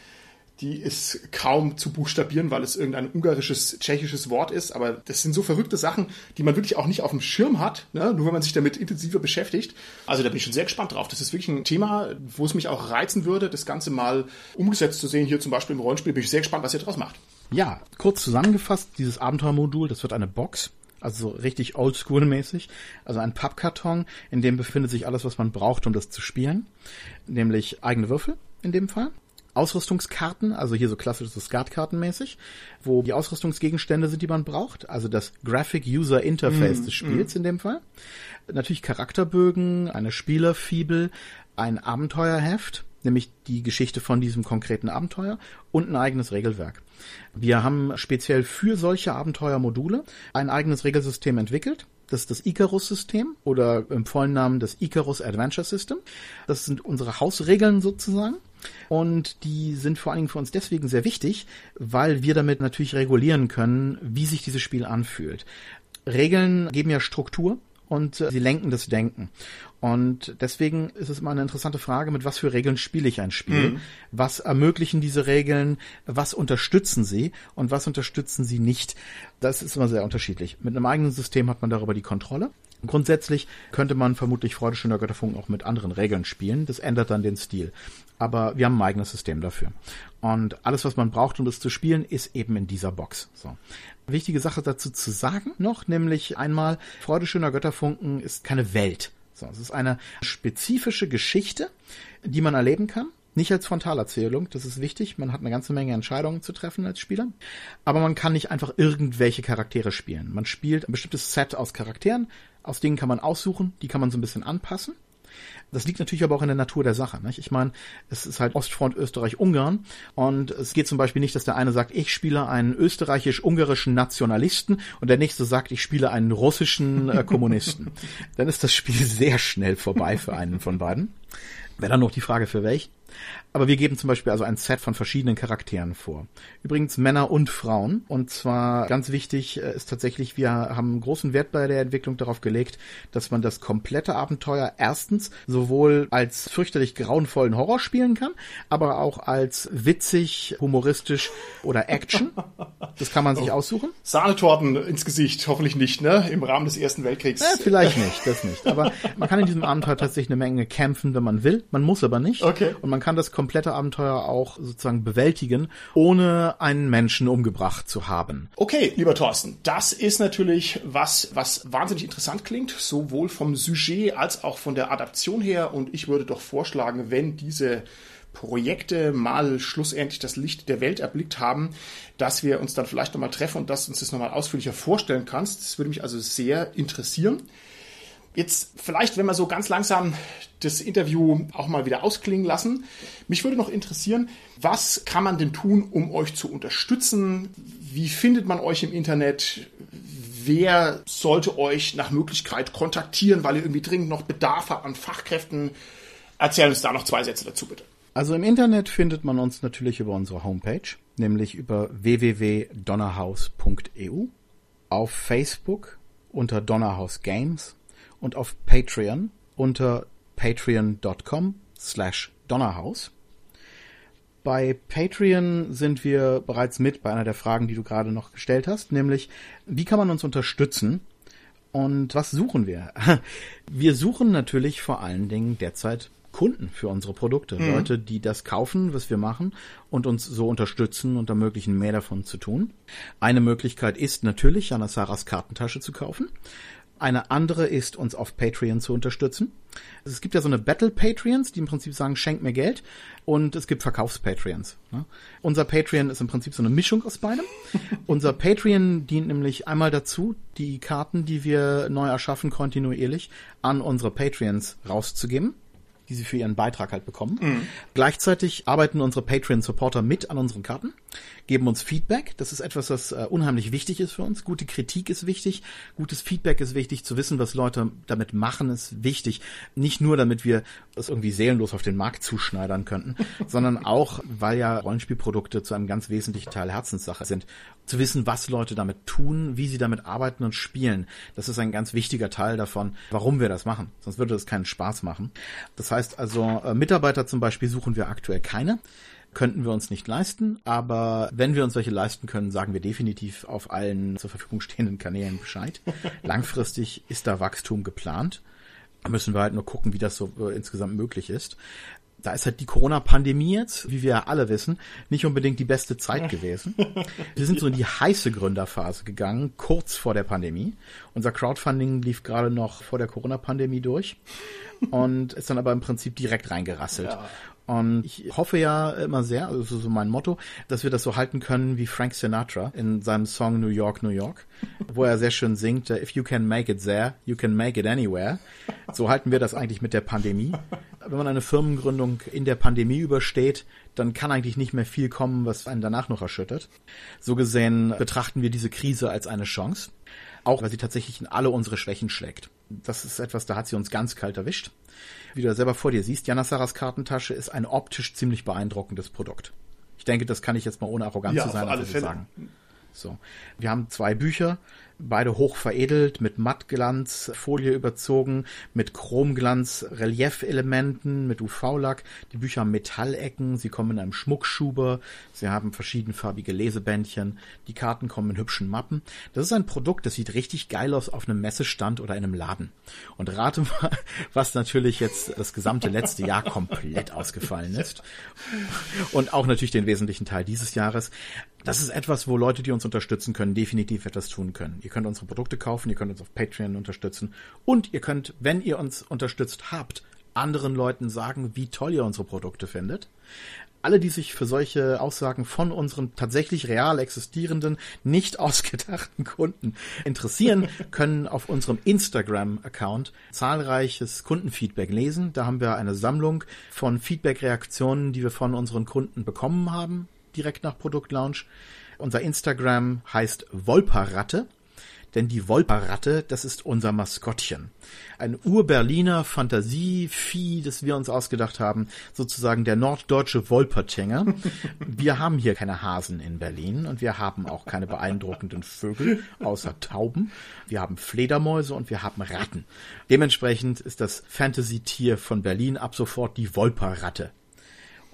Die ist kaum zu buchstabieren, weil es irgendein ungarisches, tschechisches Wort ist. Aber das sind so verrückte Sachen, die man wirklich auch nicht auf dem Schirm hat, ne? nur wenn man sich damit intensiver beschäftigt. Also da bin ich schon sehr gespannt drauf. Das ist wirklich ein Thema, wo es mich auch reizen würde, das Ganze mal umgesetzt zu sehen. Hier zum Beispiel im Rollenspiel bin ich sehr gespannt, was ihr draus macht. Ja, kurz zusammengefasst, dieses Abenteuermodul, das wird eine Box, also so richtig oldschool-mäßig, also ein Pappkarton, in dem befindet sich alles, was man braucht, um das zu spielen, nämlich eigene Würfel in dem Fall. Ausrüstungskarten, also hier so klassisch so Skatkartenmäßig, wo die Ausrüstungsgegenstände sind, die man braucht, also das Graphic User Interface des Spiels in dem Fall. Natürlich Charakterbögen, eine Spielerfibel, ein Abenteuerheft, nämlich die Geschichte von diesem konkreten Abenteuer und ein eigenes Regelwerk. Wir haben speziell für solche Abenteuermodule ein eigenes Regelsystem entwickelt. Das ist das Icarus-System oder im vollen Namen das Icarus Adventure System. Das sind unsere Hausregeln sozusagen. Und die sind vor allen Dingen für uns deswegen sehr wichtig, weil wir damit natürlich regulieren können, wie sich dieses Spiel anfühlt. Regeln geben ja Struktur und äh, sie lenken das Denken. Und deswegen ist es immer eine interessante Frage, mit was für Regeln spiele ich ein Spiel? Was ermöglichen diese Regeln? Was unterstützen sie? Und was unterstützen sie nicht? Das ist immer sehr unterschiedlich. Mit einem eigenen System hat man darüber die Kontrolle. Grundsätzlich könnte man vermutlich Freude schöner Götterfunken auch mit anderen Regeln spielen. Das ändert dann den Stil. Aber wir haben ein eigenes System dafür. Und alles, was man braucht, um das zu spielen, ist eben in dieser Box. So. Wichtige Sache dazu zu sagen noch, nämlich einmal, Freude schöner Götterfunken ist keine Welt. So, es ist eine spezifische Geschichte, die man erleben kann. Nicht als Frontalerzählung, das ist wichtig. Man hat eine ganze Menge Entscheidungen zu treffen als Spieler. Aber man kann nicht einfach irgendwelche Charaktere spielen. Man spielt ein bestimmtes Set aus Charakteren. Aus denen kann man aussuchen, die kann man so ein bisschen anpassen. Das liegt natürlich aber auch in der Natur der Sache. Nicht? Ich meine, es ist halt Ostfront Österreich-Ungarn und es geht zum Beispiel nicht, dass der eine sagt, ich spiele einen österreichisch-ungarischen Nationalisten und der nächste sagt, ich spiele einen russischen äh, [LAUGHS] Kommunisten. Dann ist das Spiel sehr schnell vorbei für einen von beiden. Wäre dann noch die Frage, für welchen. Aber wir geben zum Beispiel also ein Set von verschiedenen Charakteren vor. Übrigens Männer und Frauen. Und zwar ganz wichtig äh, ist tatsächlich, wir haben großen Wert bei der Entwicklung darauf gelegt, dass man das komplette Abenteuer erstens sowohl als fürchterlich grauenvollen Horror spielen kann, aber auch als witzig, humoristisch oder Action. Das kann man sich [LAUGHS] aussuchen. Sahnetorten ins Gesicht, hoffentlich nicht, ne? Im Rahmen des Ersten Weltkriegs. Ja, vielleicht nicht, das nicht. Aber man kann in diesem Abenteuer tatsächlich eine Menge kämpfen, wenn man will. Man muss aber nicht. Okay. Und man kann das komplette Abenteuer auch sozusagen bewältigen, ohne einen Menschen umgebracht zu haben. Okay, lieber Thorsten, das ist natürlich was, was wahnsinnig interessant klingt, sowohl vom Sujet als auch von der Adaption her. Und ich würde doch vorschlagen, wenn diese Projekte mal schlussendlich das Licht der Welt erblickt haben, dass wir uns dann vielleicht nochmal treffen und dass du uns das nochmal ausführlicher vorstellen kannst. Das würde mich also sehr interessieren. Jetzt vielleicht, wenn wir so ganz langsam das Interview auch mal wieder ausklingen lassen. Mich würde noch interessieren, was kann man denn tun, um euch zu unterstützen? Wie findet man euch im Internet? Wer sollte euch nach Möglichkeit kontaktieren, weil ihr irgendwie dringend noch Bedarf habt an Fachkräften? Erzähl uns da noch zwei Sätze dazu, bitte. Also im Internet findet man uns natürlich über unsere Homepage, nämlich über www.donnerhaus.eu, auf Facebook unter Donnerhaus Games und auf Patreon unter patreon.com slash Donnerhaus. Bei Patreon sind wir bereits mit bei einer der Fragen, die du gerade noch gestellt hast, nämlich wie kann man uns unterstützen und was suchen wir? [LAUGHS] Wir suchen natürlich vor allen Dingen derzeit Kunden für unsere Produkte. Mhm. Leute, die das kaufen, was wir machen und uns so unterstützen und ermöglichen, mehr davon zu tun. Eine Möglichkeit ist natürlich, Jana Saras Kartentasche zu kaufen. Eine andere ist, uns auf Patreon zu unterstützen. Es gibt ja so eine Battle Patreons, die im Prinzip sagen, schenk mir Geld. Und es gibt Verkaufs-Patreons. Ne? Unser Patreon ist im Prinzip so eine Mischung aus beidem. [LAUGHS] Unser Patreon dient nämlich einmal dazu, die Karten, die wir neu erschaffen, kontinuierlich an unsere Patreons rauszugeben die sie für ihren Beitrag halt bekommen. Mhm. Gleichzeitig arbeiten unsere Patreon-Supporter mit an unseren Karten, geben uns Feedback. Das ist etwas, was äh, unheimlich wichtig ist für uns. Gute Kritik ist wichtig, gutes Feedback ist wichtig. Zu wissen, was Leute damit machen, ist wichtig. Nicht nur, damit wir es irgendwie seelenlos auf den Markt zuschneidern könnten, [LAUGHS] sondern auch, weil ja Rollenspielprodukte zu einem ganz wesentlichen Teil Herzenssache sind. Zu wissen, was Leute damit tun, wie sie damit arbeiten und spielen. Das ist ein ganz wichtiger Teil davon, warum wir das machen. Sonst würde es keinen Spaß machen. Das heißt also, äh, Mitarbeiter zum Beispiel suchen wir aktuell keine könnten wir uns nicht leisten, aber wenn wir uns welche leisten können, sagen wir definitiv auf allen zur Verfügung stehenden Kanälen Bescheid. [LAUGHS] Langfristig ist da Wachstum geplant. Da müssen wir halt nur gucken, wie das so äh, insgesamt möglich ist. Da ist halt die Corona-Pandemie jetzt, wie wir ja alle wissen, nicht unbedingt die beste Zeit gewesen. [LAUGHS] Wir sind so in die heiße Gründerphase gegangen, kurz vor der Pandemie. Unser Crowdfunding lief gerade noch vor der Corona-Pandemie durch und ist dann aber im Prinzip direkt reingerasselt. Ja. Und ich hoffe ja immer sehr, also so mein Motto, dass wir das so halten können wie Frank Sinatra in seinem Song New York, New York, [LAUGHS] wo er sehr schön singt, if you can make it there, you can make it anywhere. So halten wir das eigentlich mit der Pandemie. Wenn man eine Firmengründung in der Pandemie übersteht, dann kann eigentlich nicht mehr viel kommen, was einen danach noch erschüttert. So gesehen betrachten wir diese Krise als eine Chance. Auch weil sie tatsächlich in alle unsere Schwächen schlägt. Das ist etwas, da hat sie uns ganz kalt erwischt wie du selber vor dir siehst, Janassaras Kartentasche ist ein optisch ziemlich beeindruckendes Produkt. Ich denke, das kann ich jetzt mal ohne arrogant ja, zu sein, alle Fälle. sagen. So. Wir haben zwei Bücher, beide hoch veredelt, mit Mattglanz, Folie überzogen, mit Chromglanz, Reliefelementen, mit UV-Lack. Die Bücher haben Metallecken, sie kommen in einem Schmuckschuber, sie haben verschiedenfarbige Lesebändchen, die Karten kommen in hübschen Mappen. Das ist ein Produkt, das sieht richtig geil aus auf einem Messestand oder in einem Laden. Und rate mal, [LAUGHS] was natürlich jetzt das gesamte letzte Jahr komplett ausgefallen ist. Und auch natürlich den wesentlichen Teil dieses Jahres das ist etwas, wo Leute, die uns unterstützen können, definitiv etwas tun können. Ihr könnt unsere Produkte kaufen, ihr könnt uns auf Patreon unterstützen und ihr könnt, wenn ihr uns unterstützt habt, anderen Leuten sagen, wie toll ihr unsere Produkte findet. Alle, die sich für solche Aussagen von unseren tatsächlich real existierenden, nicht [LAUGHS] ausgedachten Kunden interessieren, [LAUGHS] können auf unserem Instagram-Account zahlreiches Kundenfeedback lesen. Da haben wir eine Sammlung von Feedback-Reaktionen, die wir von unseren Kunden bekommen haben direkt nach Produktlaunch. Unser Instagram heißt Wolperratte, denn die Wolperratte, das ist unser Maskottchen. Ein Ur-Berliner Fantasievieh, das wir uns ausgedacht haben, sozusagen der norddeutsche Wolpertinger. [LAUGHS] Wir haben hier keine Hasen in Berlin und wir haben auch keine beeindruckenden Vögel, außer Tauben. Wir haben Fledermäuse und wir haben Ratten. Dementsprechend ist das Fantasy-Tier von Berlin ab sofort die Wolperratte.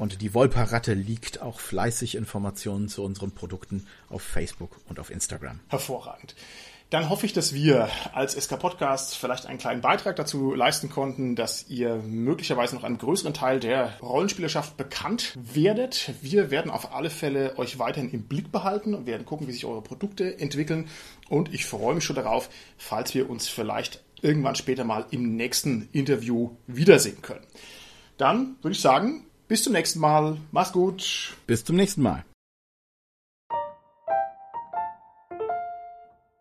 Und die Wolperratte liegt auch fleißig Informationen zu unseren Produkten auf Facebook und auf Instagram. Hervorragend. Dann hoffe ich, dass wir als SK Podcast vielleicht einen kleinen Beitrag dazu leisten konnten, dass ihr möglicherweise noch einem größeren Teil der Rollenspielerschaft bekannt werdet. Wir werden auf alle Fälle euch weiterhin im Blick behalten und werden gucken, wie sich eure Produkte entwickeln. Und ich freue mich schon darauf, falls wir uns vielleicht irgendwann später mal im nächsten Interview wiedersehen können. Dann würde ich sagen, bis zum nächsten Mal. Mach's gut. Bis zum nächsten Mal.